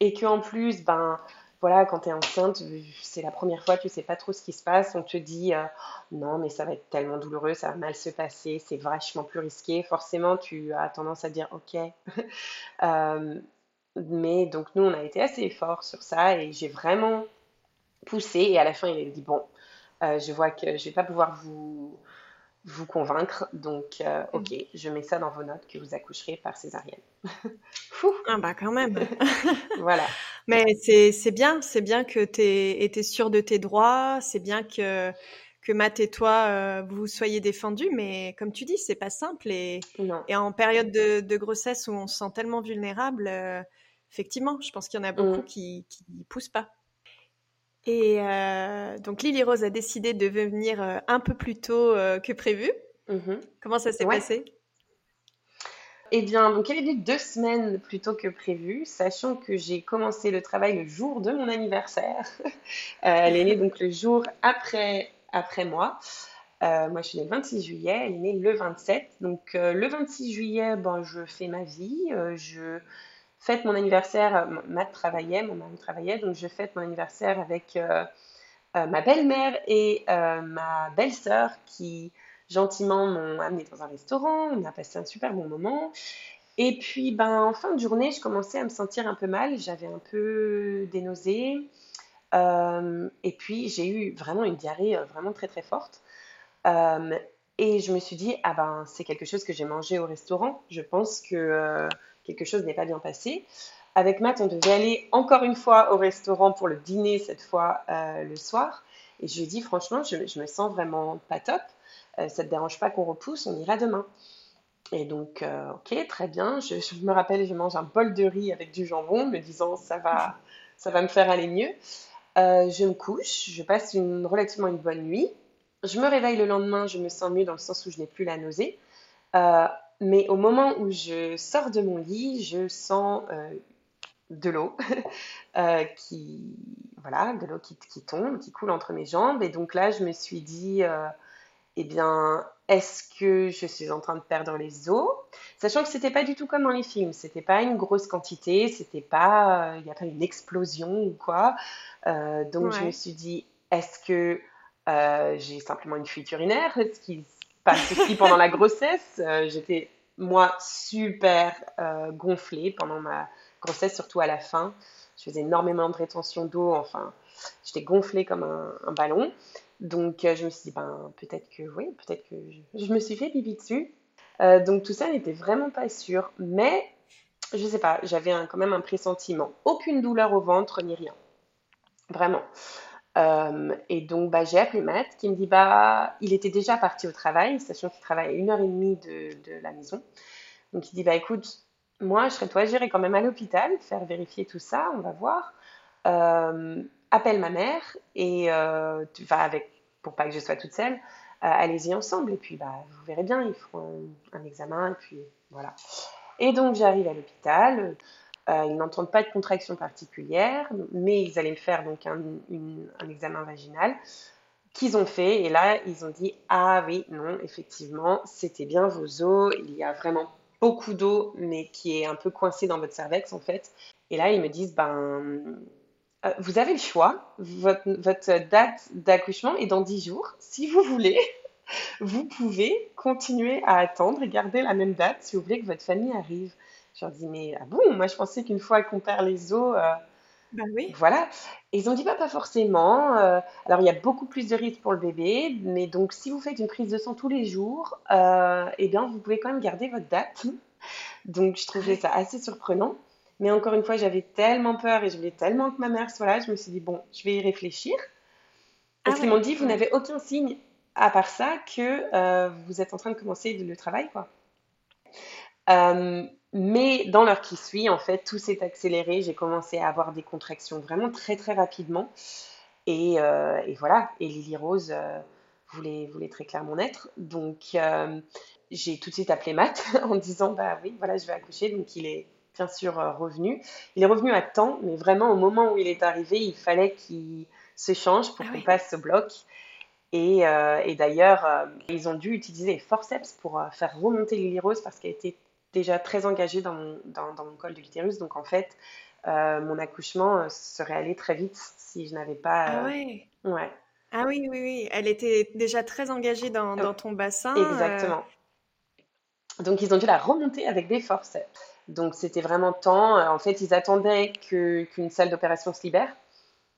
et qu'en plus, ben voilà, quand tu es enceinte, c'est la première fois, tu sais pas trop ce qui se passe, on te dit euh, non, mais ça va être tellement douloureux, ça va mal se passer, c'est vachement plus risqué. Forcément, tu as tendance à dire ok. Euh, mais donc, nous, on a été assez forts sur ça et j'ai vraiment poussé. Et à la fin, il a dit bon, je vois que je vais pas pouvoir vous vous convaincre. Donc, euh, ok, je mets ça dans vos notes que vous accoucherez par césarienne. Fou. Ah bah quand même. voilà. Mais c'est bien, c'est bien que tu été sûr de tes droits, c'est bien que que Matt et toi euh, vous soyez défendus, mais comme tu dis, c'est pas simple et, et en période de, de, grossesse où on se sent tellement vulnérable, euh, effectivement, je pense qu'il y en a beaucoup mm. qui qui poussent pas. Et euh, donc Lily Rose a décidé de venir euh, un peu plus tôt euh, que prévu. Mm-hmm. Comment ça s'est passé? Eh bien, donc elle est venue deux semaines plus tôt que prévu, sachant que j'ai commencé le travail le jour de mon anniversaire. elle est née donc le jour après, après moi. moi, je suis née le 26 juillet, elle est née le 27. Donc, le 26 juillet, ben, je fais ma vie. je fête mon anniversaire, euh, Matt travaillait, mon mari travaillait, donc je fête mon anniversaire avec euh, euh, ma belle-mère et ma belle-sœur qui gentiment m'ont amené dans un restaurant, on a passé un super bon moment. Et puis, ben, en fin de journée, je commençais à me sentir un peu mal, j'avais un peu des nausées. et puis, j'ai eu vraiment une diarrhée vraiment très très forte. et je me suis dit, ah ben, c'est quelque chose que j'ai mangé au restaurant. Je pense que quelque chose n'est pas bien passé. Avec Matt, on devait aller encore une fois au restaurant pour le dîner, cette fois euh, le soir. Et je lui ai dit, franchement, je, me sens vraiment pas top. Euh, ça ne te dérange pas qu'on repousse, on ira demain. Et donc, euh, ok, très bien. Je, me rappelle, je mange un bol de riz avec du jambon, me disant, ça va, ça va me faire aller mieux. je me couche, je passe relativement une bonne nuit. Je me réveille le lendemain, je me sens mieux dans le sens où je n'ai plus la nausée. Mais au moment où je sors de mon lit, je sens euh, de l'eau euh, qui, voilà, de l'eau qui, tombe, qui coule entre mes jambes. Et donc là, je me suis dit, euh, eh bien, est-ce que je suis en train de perdre les os? Sachant que c'était pas du tout comme dans les films, c'était pas une grosse quantité, c'était pas, il n'y a pas une explosion ou quoi. donc je me suis dit, est-ce que j'ai simplement une fuite urinaire? Ce qui passe aussi pendant la grossesse? J'étais moi super euh, gonflée pendant ma grossesse, surtout à la fin. Je faisais énormément de rétention d'eau, enfin, j'étais gonflée comme un, ballon. Donc, euh, je me suis dit, ben, peut-être que, oui, peut-être que je, me suis fait pipi dessus. Euh, donc, tout ça n'était vraiment pas sûr. Mais, je sais pas, j'avais quand même un pressentiment. Aucune douleur au ventre ni rien. Vraiment. Euh, et donc, bah, j'ai appelé Matt qui me dit bah, il était déjà parti au travail, sachant qu'il travaille à une heure et demie de, la maison. Donc, il dit bah, écoute, moi, je serais toi, j'irai quand même à l'hôpital faire vérifier tout ça, on va voir. Appelle ma mère et euh, tu avec, pour pas que je sois toute seule, allez-y ensemble. Et puis, bah, vous verrez bien, ils feront un, un examen, et puis voilà. Et donc, j'arrive à l'hôpital. Euh, ils n'entendent pas de contraction particulière, mais ils allaient me faire donc un, examen vaginal qu'ils ont fait. Et là, ils ont dit Ah oui, non, effectivement, c'était bien vos os. Il y a vraiment beaucoup d'eau, mais qui est un peu coincée dans votre cervex en fait. Et là, ils me disent Ben. Euh, vous avez le choix, votre, votre date d'accouchement est dans 10 jours. Si vous voulez, vous pouvez continuer à attendre et garder la même date si vous voulez que votre famille arrive. Je leur dis, mais ah bon, moi je pensais qu'une fois qu'on perd les os, euh, ben oui. voilà. Et ils ont dit, bah, pas forcément. Euh, alors il y a beaucoup plus de risques pour le bébé, mais donc si vous faites une prise de sang tous les jours, euh, eh bien vous pouvez quand même garder votre date. Donc je trouvais ça assez surprenant. Mais encore une fois, j'avais tellement peur et je voulais tellement que ma mère soit là, je me suis dit, bon, je vais y réfléchir. Parce ah qu'ils m'ont dit, vous n'avez aucun signe à part ça que vous êtes en train de commencer le travail, quoi. Euh, mais dans l'heure qui suit, en fait, tout s'est accéléré. J'ai commencé à avoir des contractions vraiment très très rapidement. Et, euh, voilà, et Lily Rose euh, voulait, voulait, très clairement naître. Donc j'ai tout de suite appelé Matt en disant Bah oui, voilà, je vais accoucher. Donc il est bien sûr revenu. Il est revenu à temps, mais vraiment au moment où il est arrivé, il fallait qu'il se change pour ah qu'on passe ce bloc. Et, et d'ailleurs, ils ont dû utiliser les forceps pour faire remonter Lily Rose parce qu'elle était déjà très engagée dans mon, dans, mon col de l'utérus. Donc en fait, euh, mon accouchement euh, serait allé très vite si je n'avais pas. Ah euh, ouais. Ouais. Ah oui, oui, oui. Elle était déjà très engagée dans, dans ton bassin. Exactement. Donc ils ont dû la remonter avec des forces. Donc c'était vraiment temps. En fait, ils attendaient qu'une salle d'opération se libère.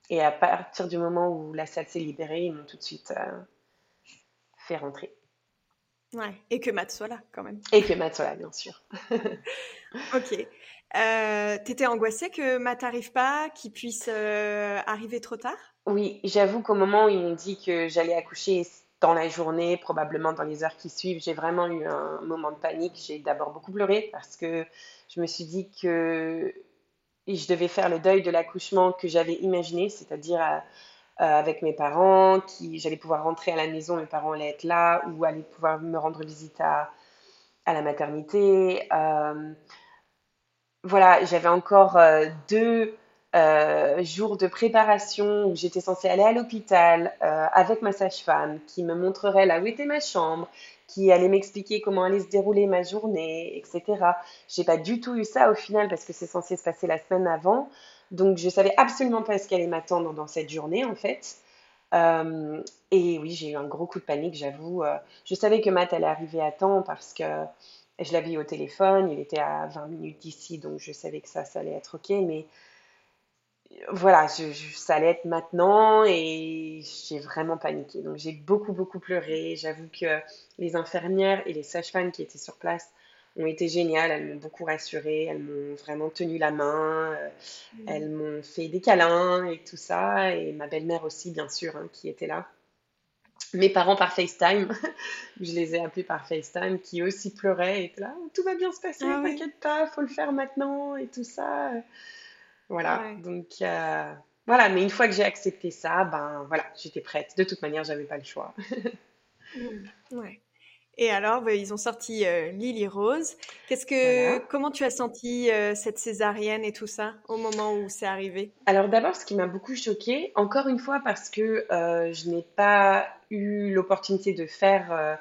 Et à partir du moment où la salle s'est libérée, ils m'ont tout de suite fait rentrer. Ouais, et que Matt soit là quand même. Et que Matt soit là, bien sûr. ok. Euh, T'étais angoissée que Matt n'arrive pas, qu'il puisse euh, arriver trop tard? Oui, j'avoue qu'au moment où ils m'ont dit que j'allais accoucher dans la journée, probablement dans les heures qui suivent, j'ai vraiment eu un moment de panique. J'ai d'abord beaucoup pleuré parce que je me suis dit que je devais faire le deuil de l'accouchement que j'avais imaginé, c'est-à-dire euh, avec mes parents, qui j'allais pouvoir rentrer à la maison, mes parents allaient être là, ou aller pouvoir me rendre visite à, la maternité. Euh, voilà, j'avais encore euh, deux jours de préparation où j'étais censée aller à l'hôpital avec ma sage-femme qui me montrerait là où était ma chambre, qui allait m'expliquer comment allait se dérouler ma journée, etc. J'ai pas du tout eu ça au final parce que c'est censé se passer la semaine avant. Donc, je savais absolument pas ce qu'allait m'attendre dans cette journée, en fait. Euh, et oui, j'ai eu un gros coup de panique, j'avoue. Euh, je savais que Matt allait arriver à temps parce que je l'avais eu au téléphone, il était à 20 minutes d'ici, donc je savais que ça, ça allait être OK. Mais voilà, ça allait être maintenant et j'ai vraiment paniqué. Donc j'ai beaucoup, beaucoup pleuré. J'avoue que les infirmières et les sages-femmes qui étaient sur place ont été géniales. Elles m'ont beaucoup rassurée, elles m'ont vraiment tenu la main, euh, mm. elles m'ont fait des câlins et tout ça. Et ma belle-mère aussi, bien sûr, hein, qui était là. Mes parents par FaceTime, je les ai appelés par FaceTime, qui aussi pleuraient et étaient là, tout va bien se passer, ah t'inquiète pas, faut le faire maintenant et tout ça. Voilà, donc euh, voilà, mais une fois que j'ai accepté ça, ben voilà, j'étais prête. De toute manière, j'avais pas le choix. Ouais. Et alors, bah, ils ont sorti euh, Lily Rose. Qu'est-ce que, comment tu as senti euh, cette césarienne et tout ça au moment où c'est arrivé? Alors d'abord, ce qui m'a beaucoup choquée, encore une fois parce que euh, je n'ai pas eu l'opportunité de faire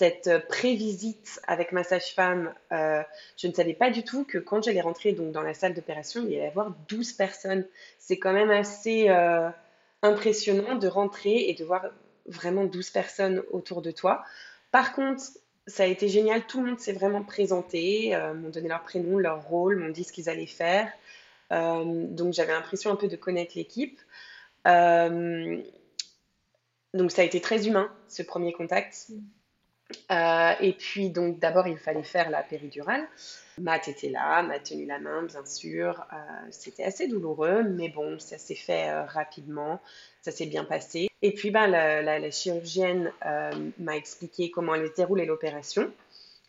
cette prévisite avec ma sage-femme, je ne savais pas du tout que quand j'allais rentrer donc dans la salle d'opération, il y allait y avoir 12 personnes. C'est quand même assez impressionnant de rentrer et de voir vraiment 12 personnes autour de toi. Par contre, ça a été génial, tout le monde s'est vraiment présenté, euh, m'ont donné leur prénom, leur rôle, m'ont dit ce qu'ils allaient faire. Euh, donc j'avais l'impression un peu de connaître l'équipe. Euh, donc ça a été très humain, ce premier contact. Et puis donc d'abord il fallait faire la péridurale. Matt était là, m'a tenu la main, bien sûr. Euh, c'était assez douloureux, mais bon, ça s'est fait euh, rapidement, ça s'est bien passé. Et puis, ben, la, chirurgienne euh, m'a expliqué comment elle déroulait l'opération,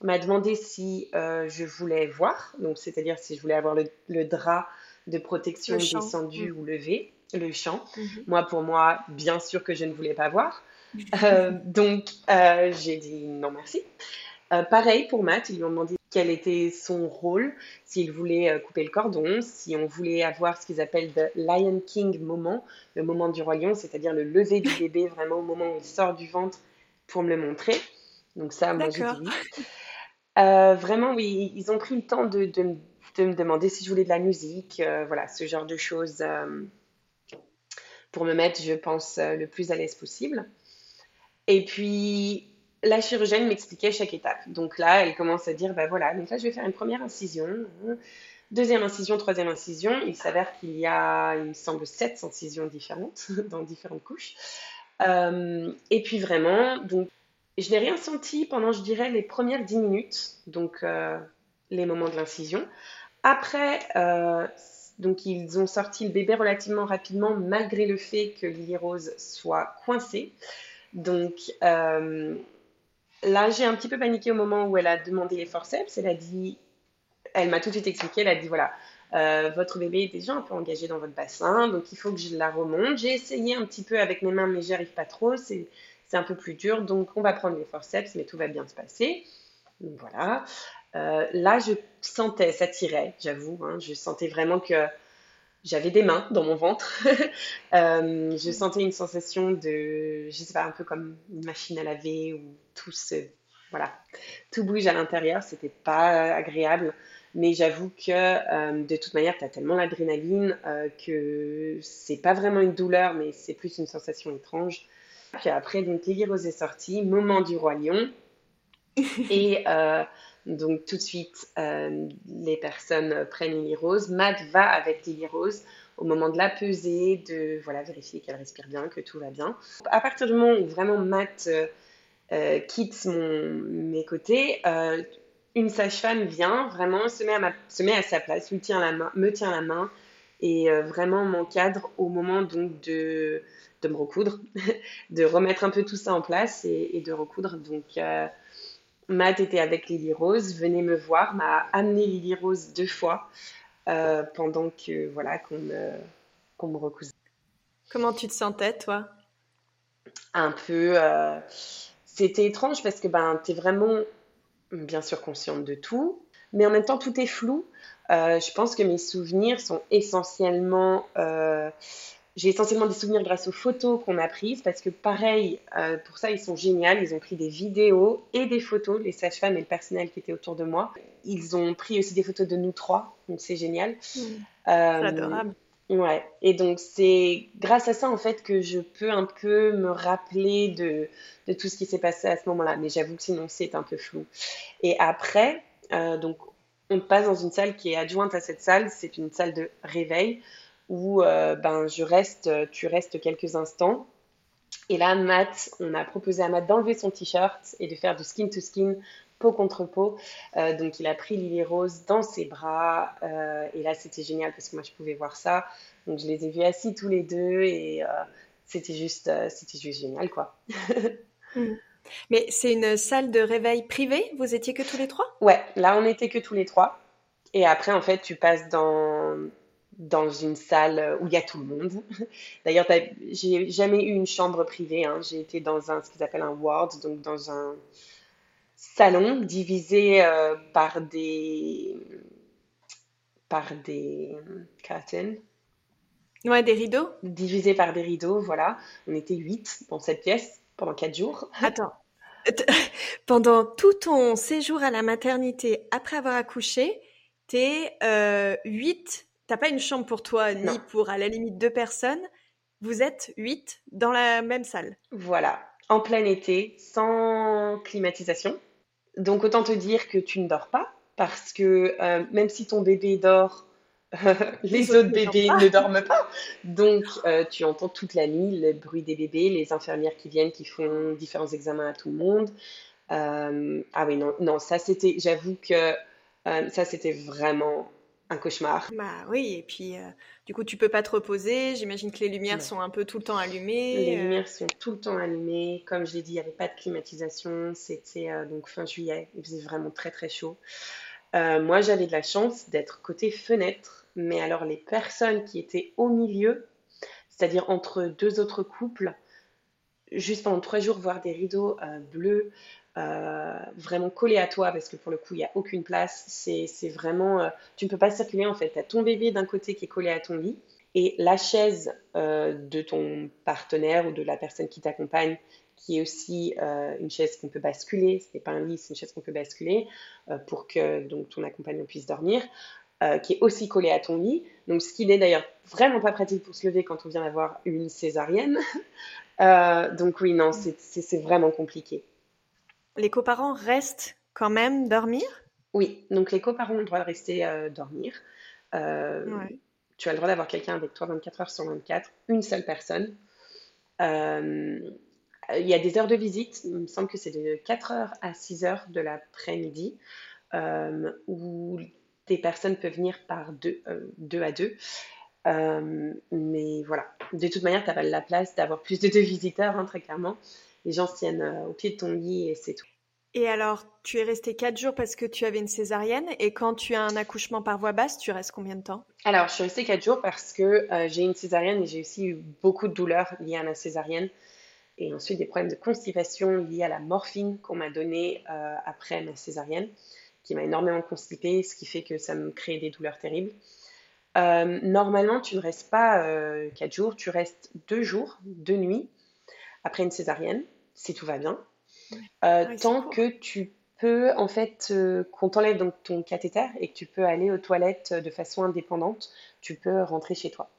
m'a demandé si je voulais voir, donc c'est-à-dire si je voulais avoir le, drap de protection descendu mm. ou levé, le champ. Mm-hmm. Moi, pour moi, bien sûr que je ne voulais pas voir. donc, j'ai dit non merci. pareil pour Matt, ils lui ont demandé quel était son rôle, s'il voulait euh, couper le cordon, si on voulait avoir ce qu'ils appellent le Lion King moment, le moment du roi lion, c'est-à-dire le lever du bébé vraiment au moment où il sort du ventre pour me le montrer. Donc ça, moi j'ai dit euh, vraiment, oui, ils ont pris le temps de, de, me demander si je voulais de la musique, euh, voilà, ce genre de choses pour me mettre, je pense, le plus à l'aise possible. Et puis, la chirurgienne m'expliquait chaque étape. Donc là, elle commence à dire, bah voilà, donc là, je vais faire une première incision, deuxième incision, troisième incision. Il s'avère qu'il y a, il me semble, sept incisions différentes dans différentes couches. Euh, et puis vraiment, donc, je n'ai rien senti pendant, je dirais, les premières dix minutes, donc euh, les moments de l'incision. Après, euh, donc ils ont sorti le bébé relativement rapidement, malgré le fait que Lily Rose soit coincée. Donc euh, là, j'ai un petit peu paniqué au moment où elle a demandé les forceps. Elle a dit, elle m'a tout de suite expliqué, elle a dit voilà, euh, votre bébé est déjà un peu engagé dans votre bassin, donc il faut que je la remonte. J'ai essayé un petit peu avec mes mains, mais j'y arrive pas trop. C'est un peu plus dur, donc on va prendre les forceps, mais tout va bien se passer. Donc voilà. Euh, là, je sentais, ça tirait, j'avoue. Hein, je sentais vraiment que j'avais des mains dans mon ventre. Euh, je sentais une sensation de, je sais pas, un peu comme une machine à laver où tout se, voilà, tout bouge à l'intérieur. C'était pas agréable. Mais j'avoue que euh, de toute manière, tu as tellement l'adrénaline que c'est pas vraiment une douleur, mais c'est plus une sensation étrange. Puis après, donc Rose est sortie, moment du roi lion. Et donc tout de suite, euh, les personnes prennent Lily Rose. Matt va avec Lily Rose au moment de la peser, de voilà, vérifier qu'elle respire bien, que tout va bien. À partir du moment où vraiment Matt euh, euh, quitte mes côtés, une sage-femme vient, vraiment se met, à sa place, me tient la main, me tient la main et vraiment m'encadre au moment donc de, de me recoudre, de remettre un peu tout ça en place et, et de recoudre. Donc Matt était avec Lily Rose, venait me voir, m'a amené Lily Rose deux fois euh, pendant que voilà qu'on me, me recousait. Comment tu te sentais, toi? Un peu. Euh, c'était étrange parce que ben, tu es vraiment, bien sûr, consciente de tout, mais en même temps, tout est flou. Euh, je pense que mes souvenirs sont essentiellement j'ai essentiellement des souvenirs grâce aux photos qu'on a prises parce que pareil, euh, pour ça ils sont géniaux. Ils ont pris des vidéos et des photos, les sages-femmes et le personnel qui était autour de moi. Ils ont pris aussi des photos de nous trois, donc c'est génial. Mmh. Euh, adorable. Ouais. Et donc c'est grâce à ça en fait que je peux un peu me rappeler de, de tout ce qui s'est passé à ce moment-là. Mais j'avoue que sinon c'est un peu flou. Et après, euh, donc on passe dans une salle qui est adjointe à cette salle. C'est une salle de réveil où euh, ben, je reste, tu restes quelques instants. Et là, Matt, on a proposé à Matt d'enlever son t-shirt et de faire du skin to skin, peau contre peau. Euh, donc, il a pris Lily Rose dans ses bras. Euh, et là, c'était génial parce que moi, je pouvais voir ça. Donc, je les ai vus assis tous les deux et c'était juste, c'était juste génial, quoi. Hmm. Mais c'est une salle de réveil privée? Vous étiez que tous les trois? Ouais, là, on était que tous les trois. Et après, en fait, tu passes dans dans une salle où il y a tout le monde. D'ailleurs, j'ai jamais eu une chambre privée. Hein. J'ai été dans un, ce qu'ils appellent un ward, donc dans un salon divisé euh, par des par des curtains. Ouais, des rideaux. Divisé par des rideaux, voilà. On était huit dans cette pièce pendant quatre jours. Attends. Pendant tout ton séjour à la maternité, après avoir accouché, t'es euh, huit T'as pas une chambre pour toi, ni pour à la limite deux personnes. Vous êtes huit dans la même salle. Voilà, en plein été, sans climatisation. Donc autant te dire que tu ne dors pas, parce que euh, même si ton bébé dort, les, autres, bébés ne dorment pas. Donc euh, tu entends toute la nuit le bruit des bébés, les infirmières qui viennent, qui font différents examens à tout le monde. Euh, ah oui, non, non ça c'était, j'avoue que ça c'était vraiment un cauchemar. Bah oui, et puis euh, du coup tu peux pas te reposer. J'imagine que les lumières sont un peu tout le temps allumées. Les euh. lumières sont tout le temps allumées. Comme je l'ai dit, il n'y avait pas de climatisation. C'était euh, donc fin juillet. Il faisait vraiment très très chaud. moi j'avais de la chance d'être côté fenêtre, mais alors les personnes qui étaient au milieu, c'est-à-dire entre deux autres couples, juste pendant trois jours voir des rideaux bleus euh, vraiment collé à toi parce que pour le coup il n'y a aucune place. C'est vraiment, euh, tu ne peux pas circuler en fait. Tu as ton bébé d'un côté qui est collé à ton lit et la chaise euh, de ton partenaire ou de la personne qui t'accompagne qui est aussi une chaise qu'on peut basculer. Ce n'est pas un lit, c'est une chaise qu'on peut basculer pour que donc ton accompagnant puisse dormir. qui est aussi collé à ton lit. Donc, ce qui n'est d'ailleurs vraiment pas pratique pour se lever quand on vient d'avoir une césarienne. donc, oui, non, c'est vraiment compliqué. Les coparents restent quand même dormir? Oui, donc les coparents ont le droit de rester euh, dormir. Euh, tu as le droit d'avoir quelqu'un avec toi 24 heures sur 24, une seule personne. Euh, il y a des heures de visite, il me semble que c'est de 4 heures à 6 heures de l'après-midi, où des personnes peuvent venir par deux, deux à deux. mais voilà, de toute manière, tu as pas la place d'avoir plus de deux visiteurs, hein, très clairement. Les gens se tiennent au pied de ton lit et c'est tout. Et alors, tu es resté quatre jours parce que tu avais une césarienne. Et quand tu as un accouchement par voie basse, tu restes combien de temps? Alors, je suis restée quatre jours parce que j'ai une césarienne et j'ai aussi eu beaucoup de douleurs liées à la césarienne. Et ensuite, des problèmes de constipation liés à la morphine qu'on m'a donnée après ma césarienne, qui m'a énormément constipée, ce qui fait que ça me crée des douleurs terribles. Euh, normalement, tu ne restes pas euh, 4 jours, tu restes 2 jours, 2 nuits après une césarienne, si tout va bien. Euh, tant que tu peux, en fait, euh, qu'on t'enlève donc ton cathéter et que tu peux aller aux toilettes de façon indépendante, tu peux rentrer chez toi.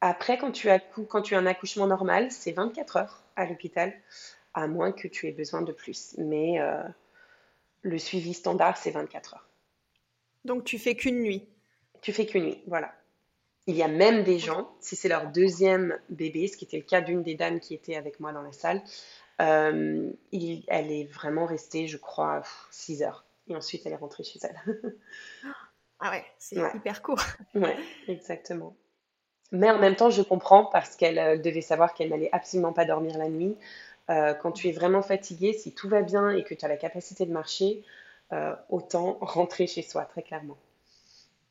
après, quand tu, as, quand tu as un accouchement normal, c'est 24 heures à l'hôpital, à moins que tu aies besoin de plus. Mais le suivi standard, c'est 24 heures. Donc tu fais qu'une nuit. Tu fais qu'une nuit, voilà. Il y a même des gens, si c'est leur deuxième bébé, ce qui était le cas d'une des dames qui était avec moi dans la salle, euh, elle est vraiment restée, je crois, 6 heures. Et ensuite, elle est rentrée chez elle. ah ouais, c'est hyper court. Ouais, exactement. Mais en même temps, je comprends parce qu'elle euh, devait savoir qu'elle n'allait absolument pas dormir la nuit. Euh, quand tu es vraiment fatigué, si tout va bien et que tu as la capacité de marcher, autant rentrer chez soi, très clairement.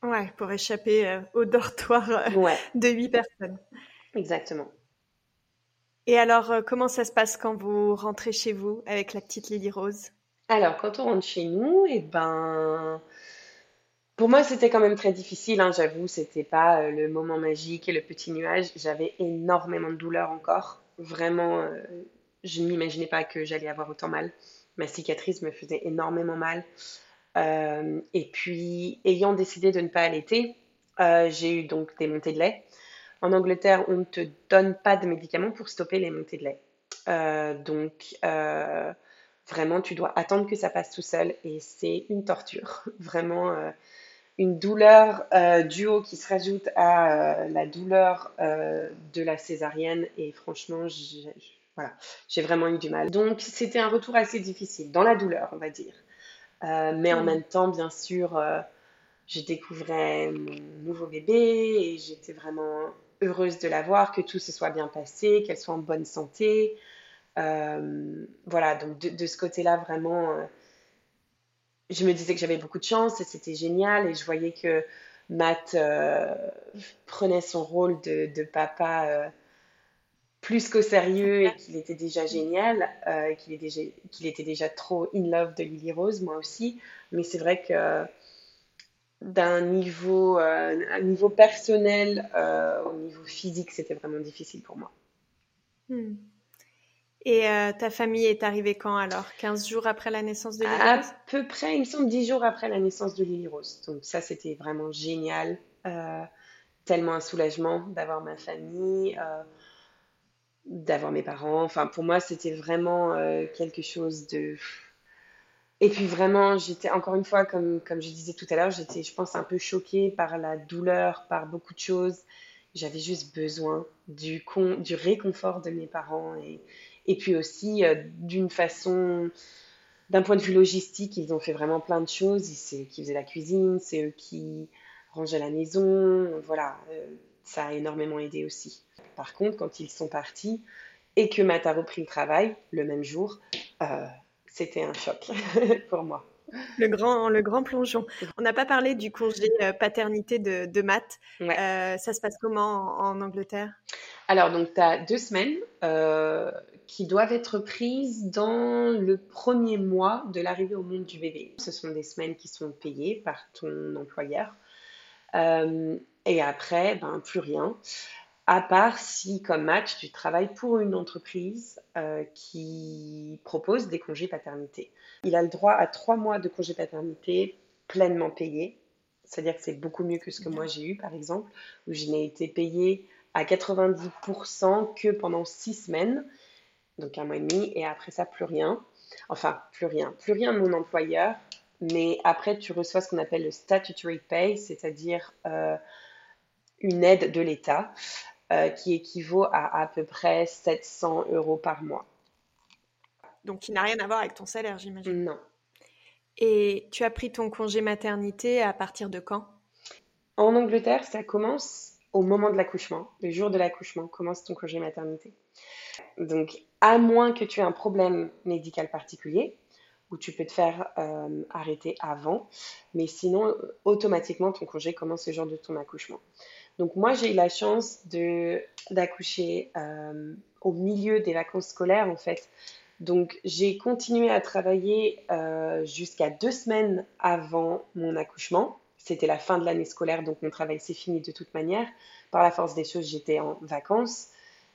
Ouais, pour échapper euh, au dortoir euh, de huit personnes. Exactement. Et alors, comment ça se passe quand vous rentrez chez vous avec la petite Lily Rose? Alors, quand on rentre chez nous, et eh ben, pour moi, c'était quand même très difficile. Hein, J'avoue, c'était pas le moment magique et le petit nuage. J'avais énormément de douleur encore. Vraiment, je n'imaginais pas que j'allais avoir autant mal ma cicatrice me faisait énormément mal. Euh, et puis, ayant décidé de ne pas allaiter, euh, j'ai eu donc des montées de lait. En Angleterre, on ne te donne pas de médicaments pour stopper les montées de lait. Euh, donc, vraiment, tu dois attendre que ça passe tout seul et c'est une torture. Vraiment, une douleur du haut qui se rajoute à la douleur de la césarienne. Et franchement, j'ai vraiment eu du mal. Donc c'était un retour assez difficile, dans la douleur, on va dire. Euh, mais en mm. même temps, bien sûr, euh, je découvrais mon nouveau bébé et j'étais vraiment heureuse de la voir, que tout se soit bien passé, qu'elle soit en bonne santé. Euh, voilà, donc de, ce côté-là, vraiment, je me disais que j'avais beaucoup de chance et c'était génial et je voyais que Matt prenait son rôle de, de papa plus qu'au sérieux et qu'il était déjà génial, euh, qu'il était déjà trop in love de Lily Rose, moi aussi. Mais c'est vrai que d'un niveau, euh, un niveau personnel, euh, au niveau physique, c'était vraiment difficile pour moi. Hmm. Et ta famille est arrivée quand alors? 15 jours après la naissance de Lily Rose? À peu près, il me semble 10 jours après la naissance de Lily Rose. Donc ça, c'était vraiment génial. tellement un soulagement d'avoir ma famille d'avoir mes parents. Enfin, pour moi, c'était vraiment euh, quelque chose de. Et puis vraiment, j'étais encore une fois, comme, comme je disais tout à l'heure, j'étais, je pense, un peu choquée par la douleur, par beaucoup de choses. J'avais juste besoin du, con, du réconfort de mes parents et, et puis aussi euh, d'une façon, d'un point de vue logistique, ils ont fait vraiment plein de choses. C'est eux qui faisaient la cuisine, c'est eux qui rangeaient la maison. Voilà, euh, ça a énormément aidé aussi. Par contre, quand ils sont partis et que Matt a repris le travail le même jour, euh, c'était un choc pour moi. Le grand, le grand plongeon. On n'a pas parlé du congé euh, paternité de, de Matt. Euh, ça se passe comment en, Angleterre? Alors, donc, tu as deux semaines qui doivent être prises dans le premier mois de l'arrivée au monde du bébé. Ce sont des semaines qui sont payées par ton employeur. Et après, ben, plus rien à part si, comme match, tu travailles pour une entreprise euh, qui propose des congés paternité. Il a le droit à trois mois de congés paternité pleinement payés. C'est-à-dire que c'est beaucoup mieux que ce que moi j'ai eu, par exemple, où je n'ai été payée à 90% que pendant six semaines, donc un mois et demi, et après ça, plus rien. Enfin, plus rien. Plus rien de mon employeur, mais après, tu reçois ce qu'on appelle le statutory pay, c'est-à-dire euh, une aide de l'État. Euh, qui équivaut à à peu près 700 euros par mois. Donc, qui n'a rien à voir avec ton salaire, j'imagine. Non. Et tu as pris ton congé maternité à partir de quand? En Angleterre, ça commence au moment de l'accouchement, le jour de l'accouchement, commence ton congé maternité. Donc, à moins que tu aies un problème médical particulier, où tu peux te faire euh, arrêter avant, mais sinon, automatiquement, ton congé commence le jour de ton accouchement. Donc, moi, j'ai eu la chance d'accoucher euh, au milieu des vacances scolaires, en fait. Donc, j'ai continué à travailler euh, jusqu'à deux semaines avant mon accouchement. C'était la fin de l'année scolaire, donc mon travail s'est fini de toute manière. Par la force des choses, j'étais en vacances.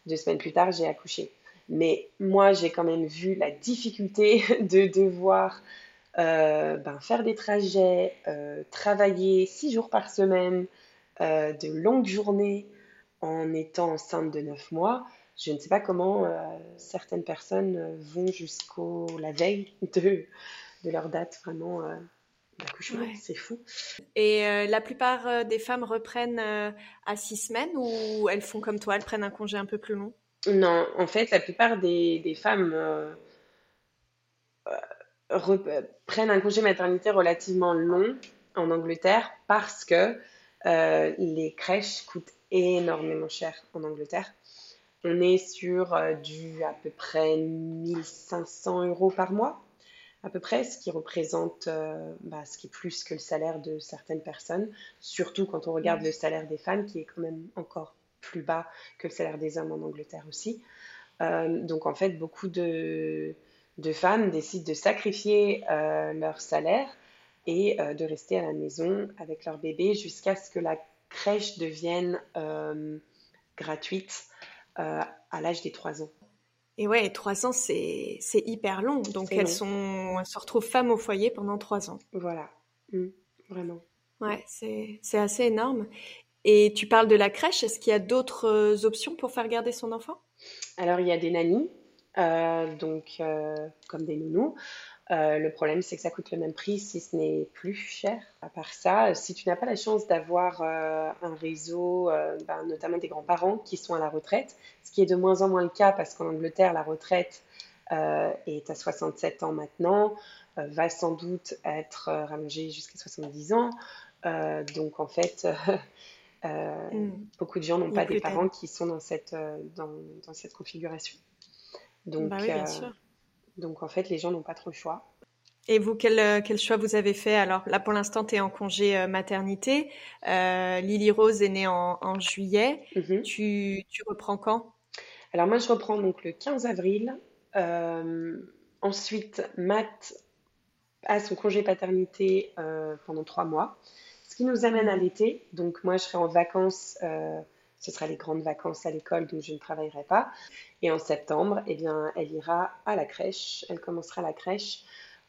Deux semaines plus tard, j'ai accouché. Mais moi, j'ai quand même vu la difficulté de devoir euh, ben, faire des trajets, travailler six jours par semaine, euh, de longues journées en étant enceinte de neuf mois. Je ne sais pas comment certaines personnes vont jusqu'au la veille de, de leur date vraiment d'accouchement. C'est fou. Et la plupart des femmes reprennent à six semaines ou elles font comme toi, elles prennent un congé un peu plus long? Non, en fait, la plupart des, femmes euh, euh, prennent un congé maternité relativement long en Angleterre parce que euh, les crèches coûtent énormément cher en Angleterre. On est sur du à peu près 1500 euros par mois, à peu près, ce qui représente, bah, ce qui est plus que le salaire de certaines personnes, surtout quand on regarde le salaire des femmes qui est quand même encore plus bas que le salaire des hommes en Angleterre aussi. Euh, donc en fait, beaucoup de, femmes décident de sacrifier euh, leur salaire et euh, de rester à la maison avec leur bébé jusqu'à ce que la crèche devienne gratuite à l'âge des 3 ans. Et ouais, 3 ans, c'est hyper long. Donc elles, Sont, se retrouvent femmes au foyer pendant 3 ans. Voilà, mmh, vraiment. Ouais, c'est assez énorme. Et tu parles de la crèche, est-ce qu'il y a d'autres euh, options pour faire garder son enfant? Alors, il y a des nannies, euh, donc euh, comme des nounous. Le problème, c'est que ça coûte le même prix si ce n'est plus cher. À part ça, si tu n'as pas la chance d'avoir un réseau, ben, notamment des grands-parents qui sont à la retraite, ce qui est de moins en moins le cas parce qu'en Angleterre, la retraite est à 67 ans maintenant, va sans doute être rallongée jusqu'à 70 ans. donc en fait, Euh, mm. Beaucoup de gens n'ont pas des parents qui sont dans cette, euh, dans, dans cette configuration. Donc, bah euh, donc, en fait, les gens n'ont pas trop le choix. Et vous, quel, quel, choix vous avez fait? Alors là, pour l'instant, tu es en congé maternité. Lily Rose est née en, en juillet. Mm-hmm. tu, tu, reprends quand? Alors moi, je reprends donc le 15 avril. ensuite, Matt a son congé paternité pendant trois mois. Ce qui nous amène à l'été. Donc moi, je serai en vacances. Euh, ce sera les grandes vacances à l'école, donc je ne travaillerai pas. Et en septembre, eh bien, elle ira à la crèche. Elle commencera la crèche,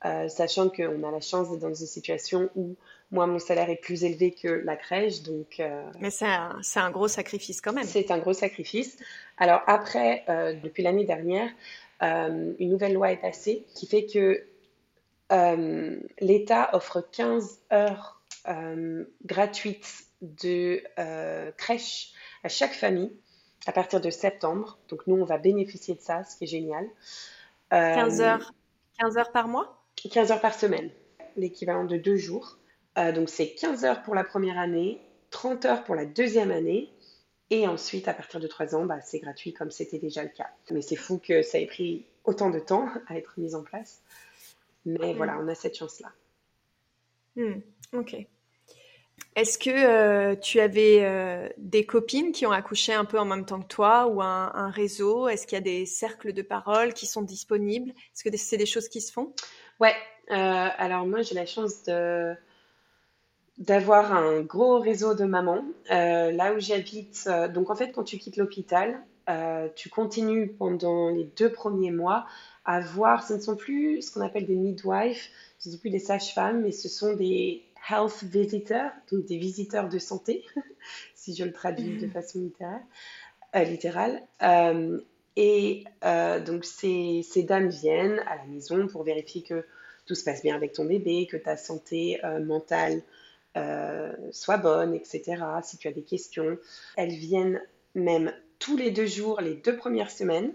euh, sachant qu'on a la chance d'être dans une situation où moi, mon salaire est plus élevé que la crèche. Donc, euh, Mais c'est un, un, gros sacrifice quand même. C'est un gros sacrifice. Alors après, depuis l'année dernière, une nouvelle loi est passée qui fait que l'État offre 15 heures euh, gratuite de euh, crèche à chaque famille à partir de septembre. Donc nous, on va bénéficier de ça, ce qui est génial. 15 euh, heures, 15 heures par mois? 15 heures par semaine, l'équivalent de deux jours. donc c'est 15 heures pour la première année, 30 heures pour la deuxième année. Et ensuite, à partir de 3 ans, bah, c'est gratuit comme c'était déjà le cas. Mais c'est fou que ça ait pris autant de temps à être mis en place. Mais mm. voilà, on a cette chance-là. Mm. Ok. Est-ce que euh, tu avais euh, des copines qui ont accouché un peu en même temps que toi ou un, réseau? Est-ce qu'il y a des cercles de parole qui sont disponibles? Est-ce que c'est des choses qui se font? Ouais. Euh, alors moi, j'ai la chance d'avoir un gros réseau de mamans. là où j'habite, donc en fait, quand tu quittes l'hôpital, tu continues pendant les deux premiers mois à voir, ce ne sont plus ce qu'on appelle des midwives, ce ne sont plus des sages-femmes, mais ce sont des health visitors, donc des visiteurs de santé, si je le traduis de mm. façon littéraire, euh, littérale. Euh, et euh, donc ces, ces, dames viennent à la maison pour vérifier que tout se passe bien avec ton bébé, que ta santé mentale soit bonne, etc. Si tu as des questions, elles viennent même tous les deux jours, les deux premières semaines.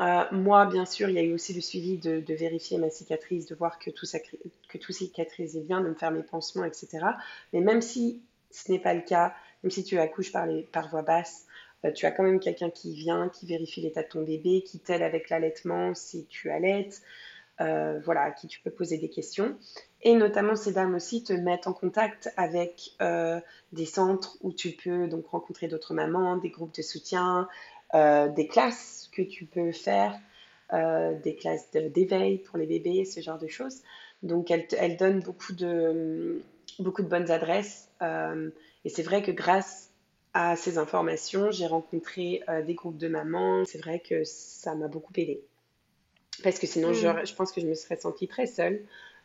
Euh, moi, bien sûr, il y a eu aussi le suivi de, vérifier ma cicatrice, de voir que tout, que cicatrisait bien, de me faire mes pansements, etc. Mais même si ce n'est pas le cas, même si tu accouches par, les, voie basse, tu as quand même quelqu'un qui vient, qui vérifie l'état de ton bébé, qui t'aide avec l'allaitement si tu allaites, voilà, à qui tu peux poser des questions. Et notamment, ces dames aussi te mettent en contact avec des centres où tu peux donc rencontrer d'autres mamans, des groupes de soutien, des classes que tu peux faire, des classes d'éveil pour les bébés, ce genre de choses. Donc, elle, elle donne beaucoup de, beaucoup de bonnes adresses. Euh, et c'est vrai que grâce à ces informations, j'ai rencontré euh, des groupes de mamans. C'est vrai que ça m'a beaucoup aidé. Parce que sinon, je, mm. je, pense que je me serais sentie très seule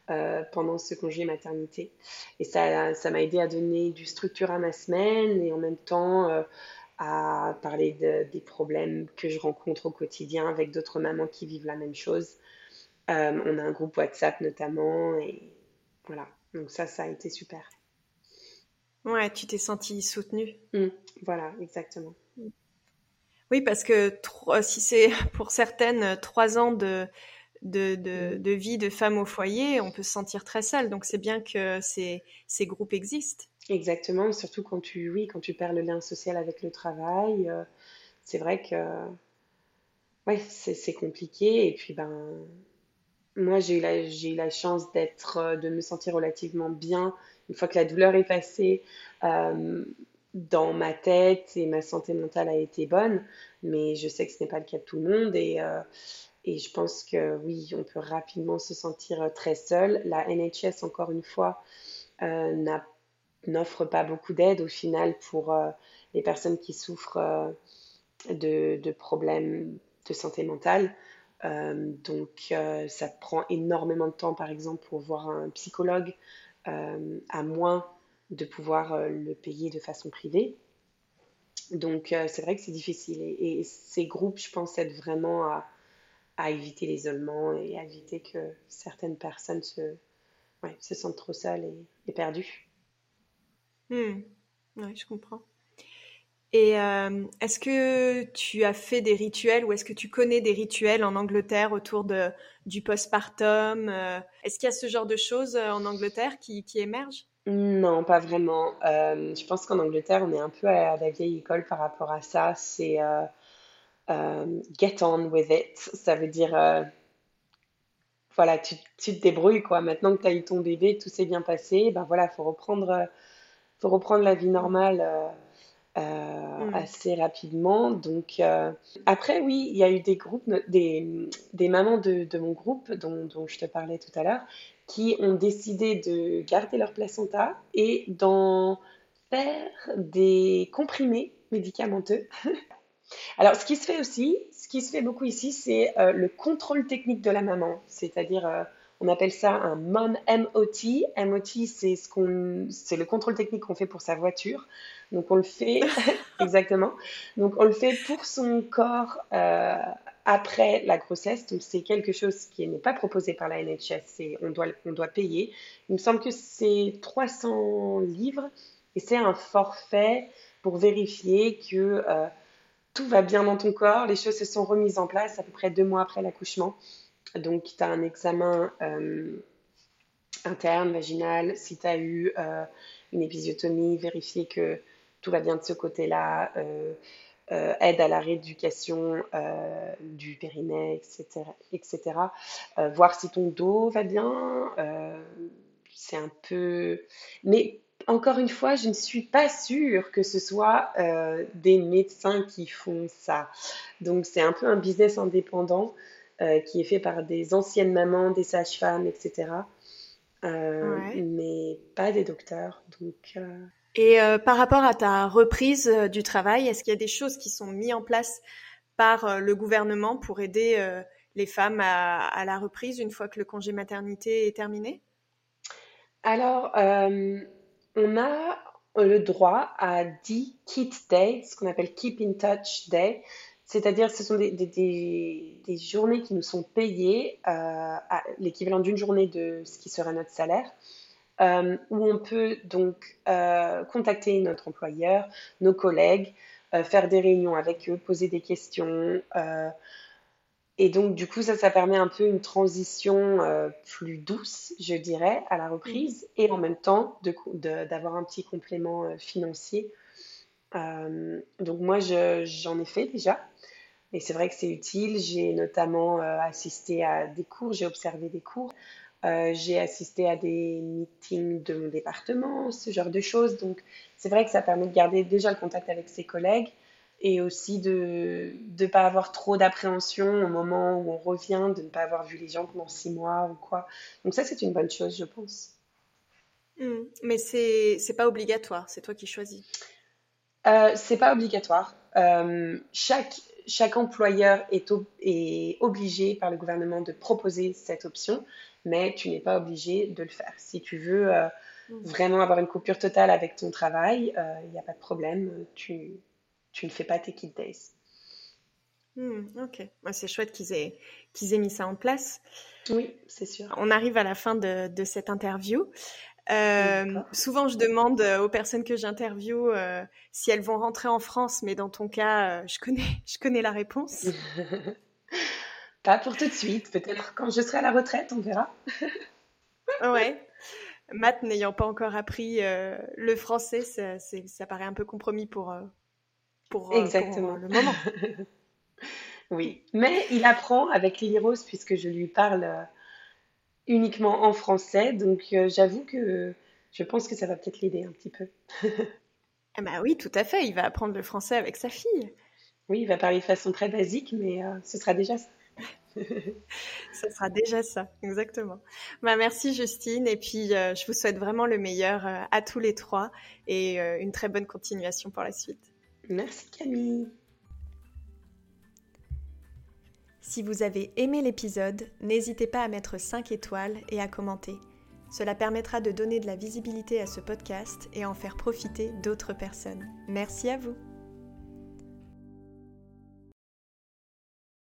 euh, pendant ce congé maternité. Et ça, ça m'a aidé à donner du structure à ma semaine et en même temps à parler de, des problèmes que je rencontre au quotidien avec d'autres mamans qui vivent la même chose. on a un groupe WhatsApp notamment et voilà. Donc ça, ça a été super. Ouais, tu t'es sentie soutenue. Mmh, voilà, exactement. Oui, parce que si c'est pour certaines trois ans de, de, de, mmh. de, vie de femme au foyer, on peut se sentir très seule. Donc c'est bien que ces, ces, groupes existent. Exactement, surtout quand tu, oui, quand tu perds le lien social avec le travail. Euh, c'est vrai que ouais, c'est compliqué. Et puis, ben, moi, j'ai eu la, eu la chance d'être, euh, de me sentir relativement bien une fois que la douleur est passée. Euh, dans ma tête et ma santé mentale a été bonne, mais je sais que ce n'est pas le cas de tout le monde et, euh, et je pense que oui, on peut rapidement se sentir très seul. La NHS, encore une fois, n'offre pas beaucoup d'aide au final pour les personnes qui souffrent de, de problèmes de santé mentale. Euh, donc, euh, ça prend énormément de temps, par exemple, pour voir un psychologue, euh, à moins de pouvoir le payer de façon privée. Donc, c'est vrai que c'est difficile. Et, ces groupes, je pense, aident vraiment à, éviter l'isolement et à éviter que certaines personnes se, se sentent trop seules et, perdues. Hmm. Oui, je comprends. Et euh, est-ce que tu as fait des rituels ou est-ce que tu connais des rituels en Angleterre autour de, du postpartum euh? Est-ce qu'il y a ce genre de choses euh, en Angleterre qui, qui émergent? Non, pas vraiment. je pense qu'en Angleterre, on est un peu à la vieille école par rapport à ça. C'est get on with it. Ça veut dire, voilà, tu, tu, te débrouilles quoi. Maintenant que tu as eu ton bébé, tout s'est bien passé, ben voilà, faut reprendre, faut reprendre la vie normale euh, mm. assez rapidement. Donc euh, après, oui, il y a eu des groupes, des, des mamans de, de, mon groupe dont, dont, je te parlais tout à l'heure, qui ont décidé de garder leur placenta et d'en faire des comprimés médicamenteux. Alors, ce qui se fait aussi, ce qui se fait beaucoup ici, c'est euh, le contrôle technique de la maman, c'est-à-dire on appelle ça un MOT. MOT, c'est ce qu'on, c'est le contrôle technique qu'on fait pour sa voiture. Donc on le fait exactement. Donc on le fait pour son corps euh, après la grossesse. Donc c'est quelque chose qui n'est pas proposé par la NHS. on doit on doit payer. Il me semble que c'est 300 livres et c'est un forfait pour vérifier que euh, tout va bien dans ton corps. Les choses se sont remises en place à peu près deux mois après l'accouchement. Donc tu as un examen euh, interne, vaginal. Si tu as eu une épisiotomie, vérifier que tout va bien de ce côté-là, euh, euh, aide à la rééducation euh, du périnée, etc. etc. voir si ton dos va bien, c'est un peu... Mais encore une fois, je ne suis pas sûre que ce soit des médecins qui font ça. Donc c'est un peu un business indépendant qui est fait par des anciennes mamans, des sages-femmes, etc. Mais pas des docteurs. Donc et euh, par rapport à ta reprise euh, du travail, est-ce qu'il y a des choses qui sont mises en place par euh, le gouvernement pour aider les femmes à, la reprise une fois que le congé maternité est terminé? Alors, on a le droit à 10 Kit Day, ce qu'on appelle Keep in Touch Day. C'est-à-dire, ce sont des, des, journées qui nous sont payées à l'équivalent d'une journée de ce qui serait notre salaire. Euh, où on peut donc euh, contacter notre employeur, nos collègues, euh, faire des réunions avec eux, poser des questions. et donc, du coup, ça, ça permet un peu une transition plus douce, je dirais, à la reprise, et en même temps d'avoir un petit complément financier donc moi, j'en ai fait déjà. Et c'est vrai que c'est utile. J'ai notamment assisté à des cours, j'ai observé des cours. j'ai assisté à des meetings de mon département, ce genre de choses. Donc, c'est vrai que ça permet de garder déjà le contact avec ses collègues et aussi de ne pas avoir trop d'appréhension au moment où on revient, de ne pas avoir vu les gens pendant six mois ou quoi. Donc ça, c'est une bonne chose, je pense. Hmm. mais c'est pas obligatoire, c'est toi qui choisis. Euh, c'est pas obligatoire. Euh, chaque, chaque employeur est, est obligé par le gouvernement de proposer cette option, mais tu n'es pas obligé de le faire. Si tu veux euh, hmm. vraiment avoir une coupure totale avec ton travail, il n'y a pas de problème. Tu, tu ne fais pas tes kid days. Hmm, ok, c'est chouette qu'ils aient, qu'ils aient mis ça en place. Oui, c'est sûr. On arrive à la fin de, de cette interview. Euh, souvent, je demande aux personnes que j'interviewe euh, si elles vont rentrer en France, mais dans ton cas, euh, je, connais, je connais la réponse. Pas pour tout de suite, peut-être quand je serai à la retraite, on verra. ouais. Matt n'ayant pas encore appris le français, ça, ça, paraît un peu compromis pour, pour, euh, Exactement. le moment. oui, mais il apprend avec Lily Rose puisque je lui parle euh, uniquement en français, donc euh, j'avoue que je pense que ça va peut-être l'aider un petit peu. ah bah oui, tout à fait, il va apprendre le français avec sa fille. Oui, il va parler de façon très basique, mais ce sera déjà ça. Ce sera déjà ça, exactement. Bah, merci Justine, et puis je vous souhaite vraiment le meilleur à tous les trois et une très bonne continuation pour la suite. Merci Camille. Si vous avez aimé l'épisode, n'hésitez pas à mettre 5 étoiles et à commenter. Cela permettra de donner de la visibilité à ce podcast et en faire profiter d'autres personnes. Merci à vous.